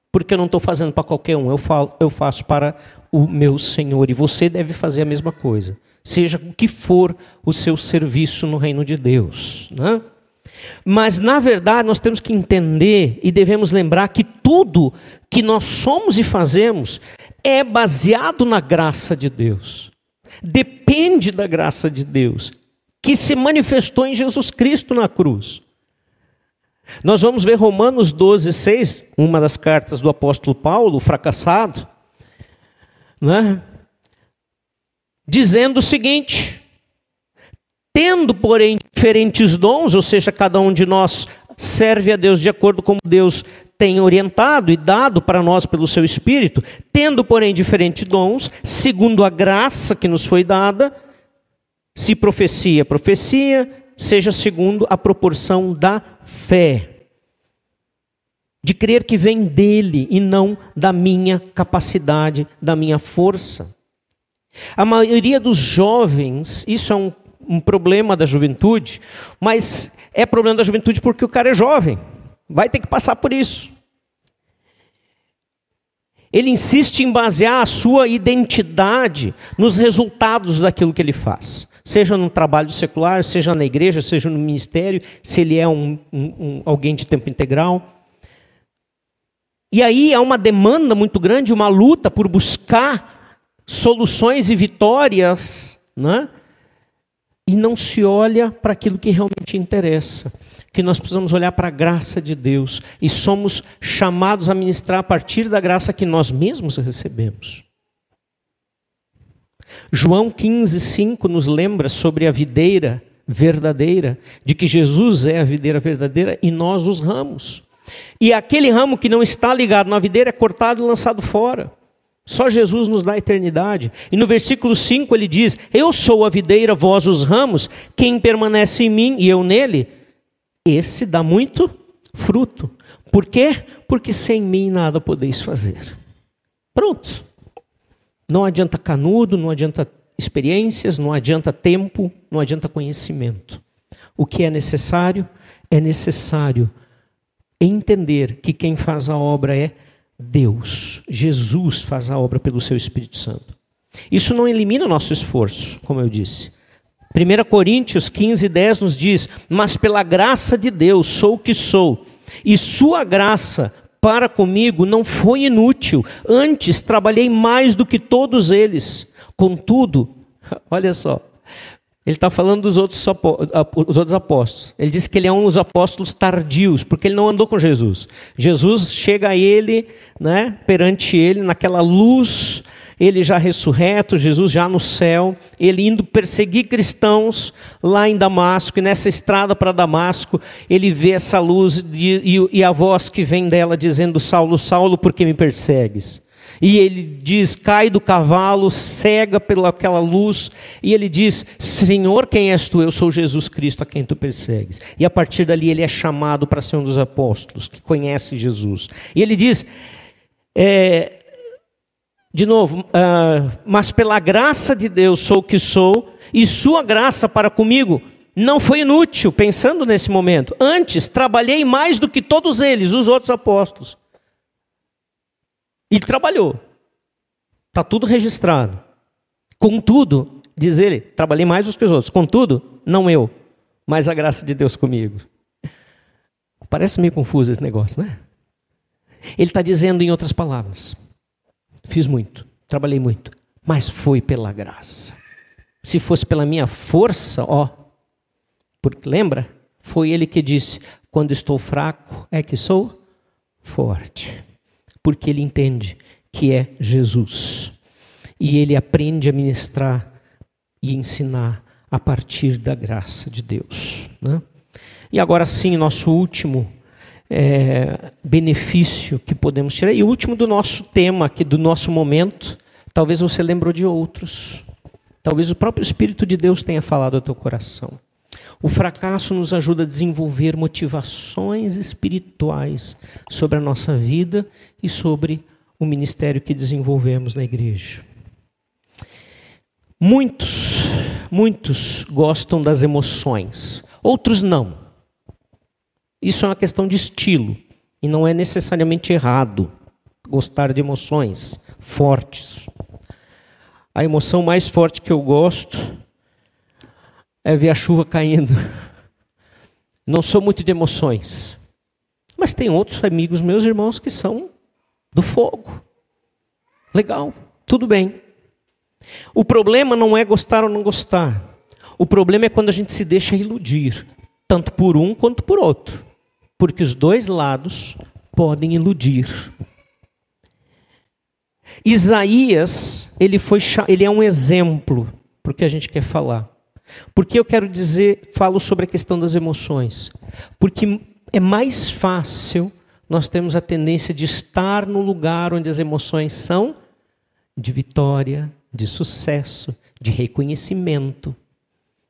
Speaker 1: porque eu não estou fazendo para qualquer um, eu, falo, eu faço para o meu Senhor. E você deve fazer a mesma coisa, seja o que for o seu serviço no reino de Deus. Né? Mas, na verdade, nós temos que entender e devemos lembrar que tudo que nós somos e fazemos é baseado na graça de Deus, depende da graça de Deus, que se manifestou em Jesus Cristo na cruz. Nós vamos ver Romanos 12, 6, uma das cartas do apóstolo Paulo, fracassado, né? Dizendo o seguinte: tendo, porém, diferentes dons, ou seja, cada um de nós serve a Deus de acordo com Deus tem orientado e dado para nós pelo seu Espírito, tendo, porém, diferentes dons, segundo a graça que nos foi dada, se profecia, profecia, seja segundo a proporção da fé. De crer que vem dele e não da minha capacidade, da minha força. A maioria dos jovens, isso é um, um problema da juventude, mas é problema da juventude porque o cara é jovem, vai ter que passar por isso. Ele insiste em basear a sua identidade nos resultados daquilo que ele faz seja no trabalho secular, seja na igreja, seja no ministério, se ele é um, um, um, alguém de tempo integral. E aí há uma demanda muito grande, uma luta por buscar soluções e vitórias, né? e não se olha para aquilo que realmente interessa. Que nós precisamos olhar para a graça de Deus e somos chamados a ministrar a partir da graça que nós mesmos recebemos. João 15, 5 nos lembra sobre a videira verdadeira, de que Jesus é a videira verdadeira e nós os ramos. E aquele ramo que não está ligado na videira é cortado e lançado fora. Só Jesus nos dá eternidade. E no versículo 5 ele diz: Eu sou a videira, vós os ramos, quem permanece em mim e eu nele, esse dá muito fruto. Por quê? Porque sem mim nada podeis fazer. Pronto. Não adianta canudo, não adianta experiências, não adianta tempo, não adianta conhecimento. O que é necessário? É necessário entender que quem faz a obra é Deus. Jesus faz a obra pelo seu Espírito Santo. Isso não elimina nosso esforço, como eu disse. 1 Coríntios 15, 10 nos diz: Mas pela graça de Deus sou o que sou, e Sua graça para comigo não foi inútil, antes trabalhei mais do que todos eles. Contudo, *laughs* olha só, ele está falando dos outros, os outros apóstolos. Ele disse que ele é um dos apóstolos tardios, porque ele não andou com Jesus. Jesus chega a ele, né, perante ele, naquela luz ele já ressurreto, Jesus já no céu, ele indo perseguir cristãos lá em Damasco, e nessa estrada para Damasco, ele vê essa luz e, e a voz que vem dela dizendo: Saulo, Saulo, por que me persegues? E ele diz: cai do cavalo, cega pelaquela luz, e ele diz: Senhor, quem és tu? Eu sou Jesus Cristo a quem tu persegues. E a partir dali ele é chamado para ser um dos apóstolos que conhece Jesus. E ele diz: é, de novo, uh, mas pela graça de Deus sou o que sou, e sua graça para comigo não foi inútil, pensando nesse momento. Antes, trabalhei mais do que todos eles, os outros apóstolos. E trabalhou. Está tudo registrado. Contudo, diz ele, trabalhei mais do que os outros. Contudo, não eu, mas a graça de Deus comigo. Parece meio confuso esse negócio, né? Ele está dizendo em outras palavras: Fiz muito, trabalhei muito, mas foi pela graça. Se fosse pela minha força, ó, porque lembra? Foi ele que disse: quando estou fraco é que sou forte. Porque ele entende que é Jesus. E ele aprende a ministrar e ensinar a partir da graça de Deus. Né? E agora sim, nosso último é, benefício que podemos tirar. E o último do nosso tema, aqui do nosso momento, talvez você lembrou de outros. Talvez o próprio Espírito de Deus tenha falado ao teu coração. O fracasso nos ajuda a desenvolver motivações espirituais sobre a nossa vida e sobre o ministério que desenvolvemos na igreja. Muitos, muitos gostam das emoções, outros não. Isso é uma questão de estilo e não é necessariamente errado, gostar de emoções fortes. A emoção mais forte que eu gosto é ver a chuva caindo. Não sou muito de emoções. Mas tem outros amigos meus irmãos que são do fogo. Legal, tudo bem. O problema não é gostar ou não gostar. O problema é quando a gente se deixa iludir, tanto por um quanto por outro. Porque os dois lados podem iludir. Isaías, ele, foi, ele é um exemplo para que a gente quer falar. Porque eu quero dizer, falo sobre a questão das emoções. Porque é mais fácil, nós temos a tendência de estar no lugar onde as emoções são de vitória, de sucesso, de reconhecimento,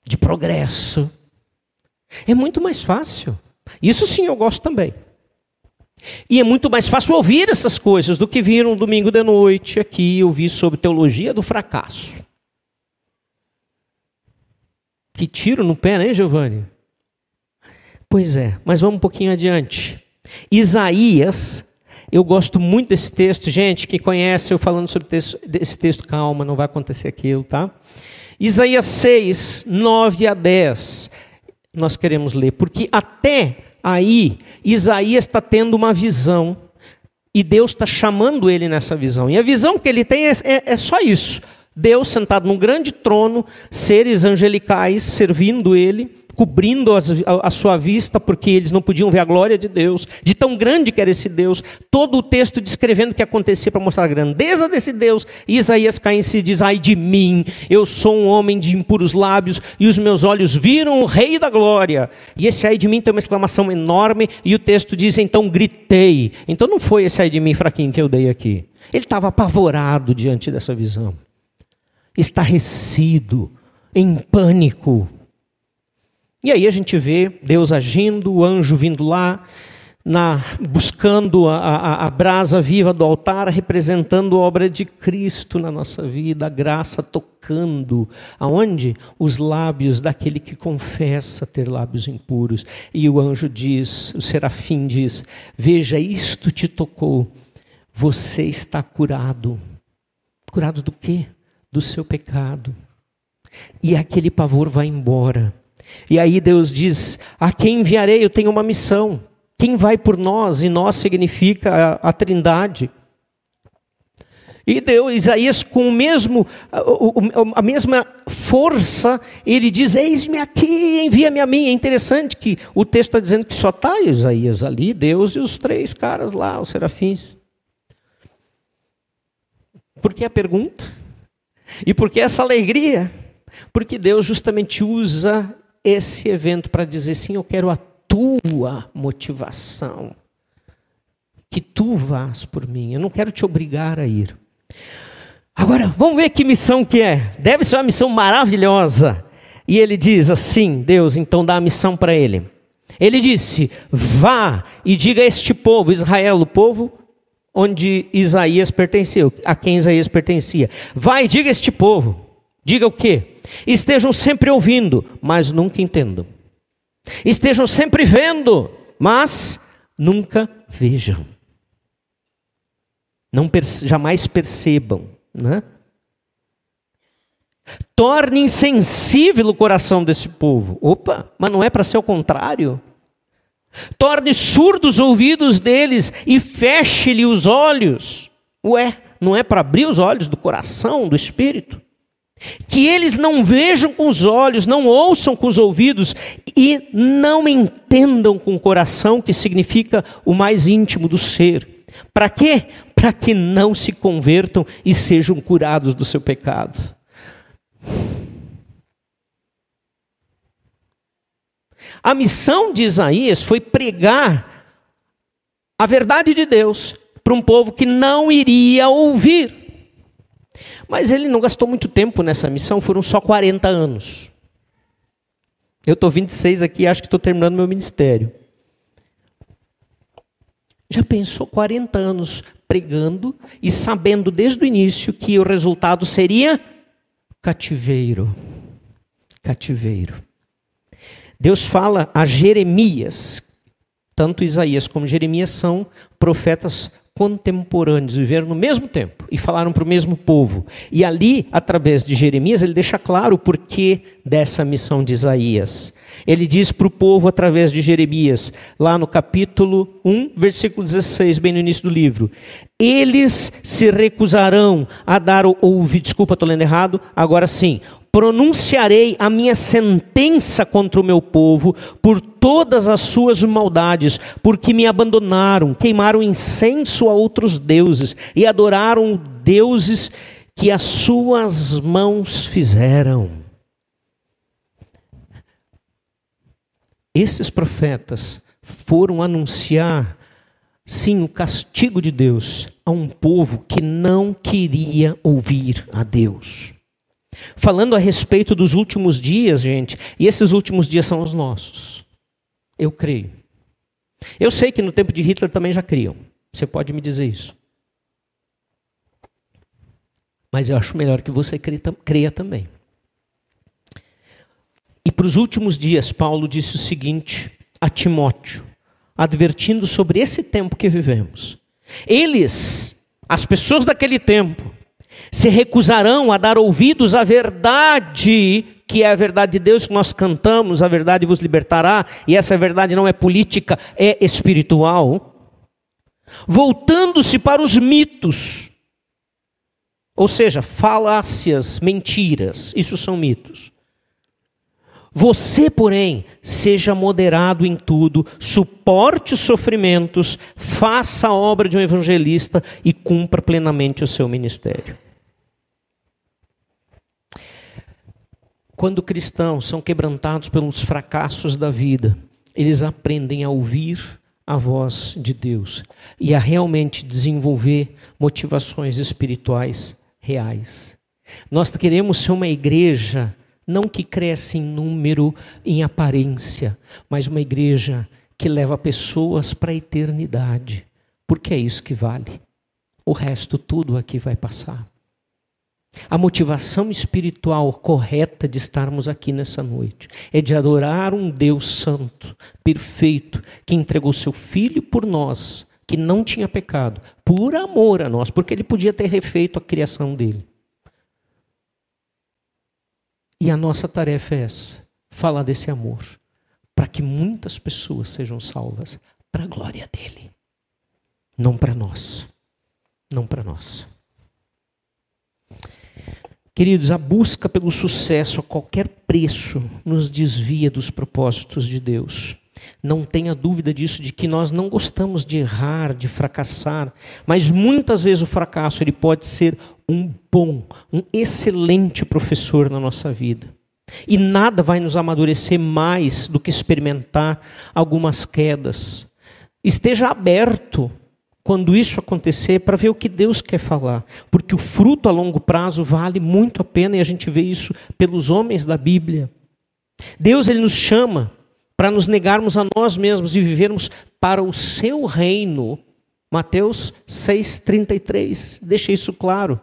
Speaker 1: de progresso. É muito mais fácil. Isso sim eu gosto também. E é muito mais fácil ouvir essas coisas do que vir um domingo de noite aqui ouvir sobre teologia do fracasso. Que tiro no pé, né, Giovanni? Pois é, mas vamos um pouquinho adiante. Isaías, eu gosto muito desse texto, gente, que conhece eu falando sobre esse texto, calma, não vai acontecer aquilo, tá? Isaías 6, 9 a 10, nós queremos ler, porque até aí Isaías está tendo uma visão e Deus está chamando ele nessa visão. E a visão que ele tem é, é, é só isso: Deus sentado num grande trono, seres angelicais servindo ele, cobrindo a, sua vista, porque eles não podiam ver a glória de Deus, de tão grande que era esse Deus. Todo o texto descrevendo o que acontecia para mostrar a grandeza desse Deus. E Isaías cai em si e diz: Ai de mim, eu sou um homem de impuros lábios, e os meus olhos viram o Rei da glória. E esse ai de mim tem uma exclamação enorme, e o texto diz: Então gritei. Então não foi esse ai de mim fraquinho que eu dei aqui. Ele estava apavorado diante dessa visão estarrecido, em pânico. E aí a gente vê Deus agindo, o anjo vindo lá, na, buscando a, a, a, brasa viva do altar, representando a obra de Cristo na nossa vida, a graça tocando, aonde? Os lábios daquele que confessa ter lábios impuros. E o anjo diz, o serafim diz: Veja, isto te tocou, você está curado. Curado do quê? Do seu pecado. E aquele pavor vai embora. E aí Deus diz: A quem enviarei? Eu tenho uma missão. Quem vai por nós? E nós significa a, a Trindade. E Deus, Isaías, com o mesmo, a, mesma força, ele diz: Eis-me aqui, envia-me a mim. É interessante que o texto está dizendo que só está Isaías ali, Deus e os três caras lá, os serafins. Por que a pergunta? E por que essa alegria? Porque Deus justamente usa esse evento para dizer sim, eu quero a tua motivação. Que tu vás por mim. Eu não quero te obrigar a ir. Agora, vamos ver que missão que é. Deve ser uma missão maravilhosa. E ele diz assim: Deus, então dá a missão para ele. Ele disse: Vá e diga a este povo, Israel, o povo onde Isaías pertenceu, a quem Isaías pertencia. Vai, diga este povo. Diga o quê? Estejam sempre ouvindo, mas nunca entendam. Estejam sempre vendo, mas nunca vejam. Não jamais percebam, né? Torne insensível o coração desse povo. Opa, mas não é para ser o contrário? Torne surdos os ouvidos deles e feche-lhe os olhos. Ué, não é para abrir os olhos do coração, do espírito? Que eles não vejam com os olhos, não ouçam com os ouvidos e não entendam com o coração, que significa o mais íntimo do ser. Para quê? Para que não se convertam e sejam curados do seu pecado. A missão de Isaías foi pregar a verdade de Deus para um povo que não iria ouvir. Mas ele não gastou muito tempo nessa missão, foram só 40 anos. Eu estou 26 aqui, acho que estou terminando meu ministério. Já pensou 40 anos pregando e sabendo desde o início que o resultado seria cativeiro. Cativeiro. Deus fala a Jeremias, tanto Isaías como Jeremias são profetas contemporâneos, viveram no mesmo tempo e falaram para o mesmo povo. E ali, através de Jeremias, ele deixa claro o porquê dessa missão de Isaías. Ele diz para o povo através de Jeremias, lá no capítulo 1, versículo 16, bem no início do livro: Eles se recusarão a dar ouvido, desculpa, estou lendo errado, agora sim, pronunciarei a minha sentença contra o meu povo por todas as suas maldades, porque me abandonaram, queimaram incenso a outros deuses e adoraram deuses que as suas mãos fizeram. Esses profetas foram anunciar, sim, o castigo de Deus a um povo que não queria ouvir a Deus. Falando a respeito dos últimos dias, gente, e esses últimos dias são os nossos. Eu creio. Eu sei que no tempo de Hitler também já criam. Você pode me dizer isso. Mas eu acho melhor que você creia também. E para os últimos dias, Paulo disse o seguinte a Timóteo, advertindo sobre esse tempo que vivemos. Eles, as pessoas daquele tempo, se recusarão a dar ouvidos à verdade, que é a verdade de Deus que nós cantamos, a verdade vos libertará, e essa verdade não é política, é espiritual, voltando-se para os mitos, ou seja, falácias, mentiras, isso são mitos. Você, porém, seja moderado em tudo, suporte os sofrimentos, faça a obra de um evangelista e cumpra plenamente o seu ministério. Quando cristãos são quebrantados pelos fracassos da vida, eles aprendem a ouvir a voz de Deus e a realmente desenvolver motivações espirituais reais. Nós queremos ser uma igreja não que cresce em número, em aparência, mas uma igreja que leva pessoas para a eternidade, porque é isso que vale. O resto tudo aqui vai passar. A motivação espiritual correta de estarmos aqui nessa noite é de adorar um Deus santo, perfeito, que entregou seu filho por nós, que não tinha pecado, por amor a nós, porque ele podia ter refeito a criação dele. E a nossa tarefa é essa: falar desse amor, para que muitas pessoas sejam salvas, para a glória dele, não para nós. Não para nós. Queridos, a busca pelo sucesso a qualquer preço nos desvia dos propósitos de Deus. Não tenha dúvida disso, de que nós não gostamos de errar, de fracassar, mas muitas vezes o fracasso ele pode ser um bom, um excelente professor na nossa vida. E nada vai nos amadurecer mais do que experimentar algumas quedas. Esteja aberto quando isso acontecer, para ver o que Deus quer falar. Porque o fruto a longo prazo vale muito a pena e a gente vê isso pelos homens da Bíblia. Deus ele nos chama para nos negarmos a nós mesmos e vivermos para o seu reino. Mateus 6:33 deixa isso claro.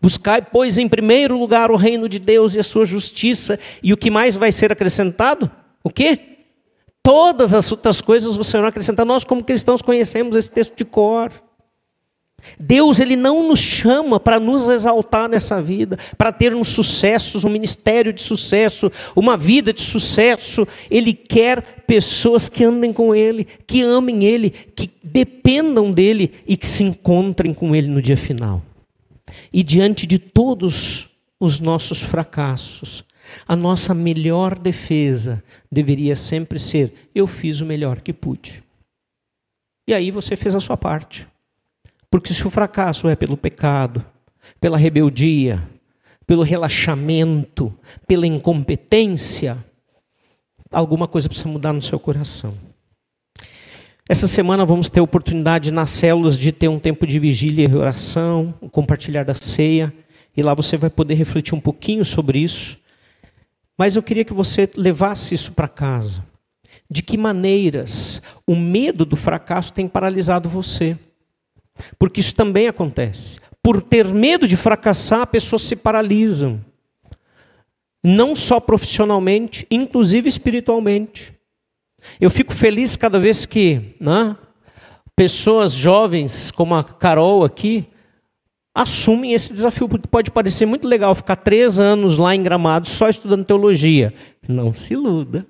Speaker 1: Buscai, pois, em primeiro lugar o reino de Deus e a sua justiça, e o que mais vai ser acrescentado? O quê? Todas as outras coisas você não acrescentar. Nós, como cristãos, conhecemos esse texto de cor. Deus ele não nos chama para nos exaltar nessa vida, para termos sucessos, um ministério de sucesso, uma vida de sucesso. Ele quer pessoas que andem com Ele, que amem Ele, que dependam dele e que se encontrem com Ele no dia final. E diante de todos os nossos fracassos, a nossa melhor defesa deveria sempre ser: eu fiz o melhor que pude. E aí você fez a sua parte. Porque se o fracasso é pelo pecado, pela rebeldia, pelo relaxamento, pela incompetência, alguma coisa precisa mudar no seu coração. Essa semana vamos ter oportunidade nas células de ter um tempo de vigília e oração, compartilhar da ceia, e lá você vai poder refletir um pouquinho sobre isso. Mas eu queria que você levasse isso para casa. De que maneiras o medo do fracasso tem paralisado você? Porque isso também acontece. Por ter medo de fracassar, pessoas se paralisam. Não só profissionalmente, inclusive espiritualmente. Eu fico feliz cada vez que né, pessoas jovens, como a Carol aqui, assumem esse desafio, porque pode parecer muito legal ficar três anos lá em Gramado só estudando teologia. Não se iluda,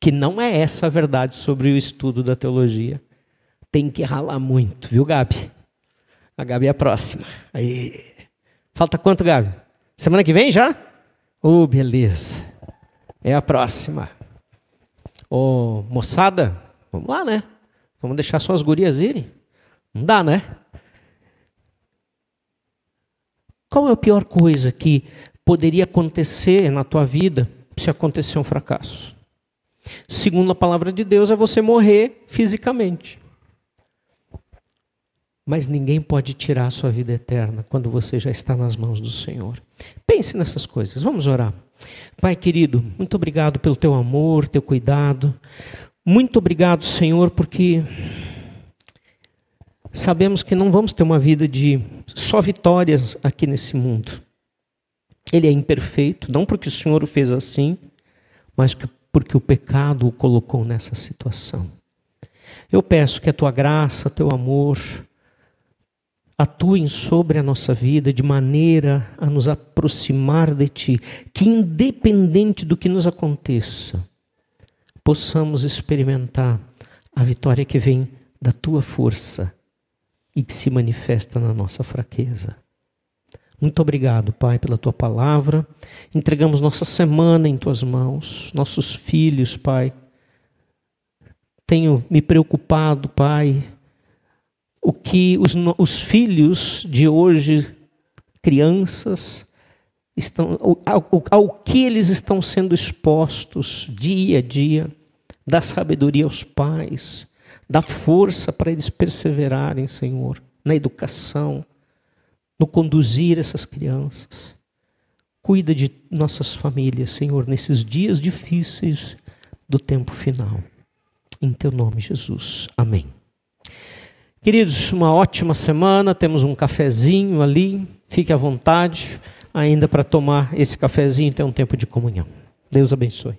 Speaker 1: que não é essa a verdade sobre o estudo da teologia. Tem que ralar muito, viu, Gabi? A Gabi é a próxima. Aí. Falta quanto, Gabi? Semana que vem já? Oh, beleza. É a próxima. Ô, moçada, vamos lá, né? Vamos deixar só as gurias irem? Não dá, né? Qual é a pior coisa que poderia acontecer na tua vida se acontecer um fracasso? Segundo a palavra de Deus, é você morrer fisicamente. Mas ninguém pode tirar a sua vida eterna quando você já está nas mãos do Senhor. Pense nessas coisas. Vamos orar. Pai querido, muito obrigado pelo teu amor, teu cuidado. Muito obrigado, Senhor, porque sabemos que não vamos ter uma vida de só vitórias aqui nesse mundo. Ele é imperfeito, não porque o Senhor o fez assim, mas porque o pecado o colocou nessa situação. Eu peço que a tua graça, teu amor, atuem sobre a nossa vida de maneira a nos aproximar de Ti, que independente do que nos aconteça, possamos experimentar a vitória que vem da Tua força e que se manifesta na nossa fraqueza. Muito obrigado, Pai, pela tua palavra. Entregamos nossa semana em tuas mãos, nossos filhos, Pai. Tenho me preocupado, Pai, o que os, os filhos de hoje, crianças, estão, ao, ao que eles estão sendo expostos dia a dia, da sabedoria aos pais, Dá força para eles perseverarem, Senhor, na educação, no conduzir essas crianças. Cuida de nossas famílias, Senhor, nesses dias difíceis do tempo final. Em teu nome, Jesus. Amém. Queridos, uma ótima semana. Temos um cafezinho ali. Fique à vontade ainda para tomar esse cafezinho e ter um tempo de comunhão. Deus abençoe.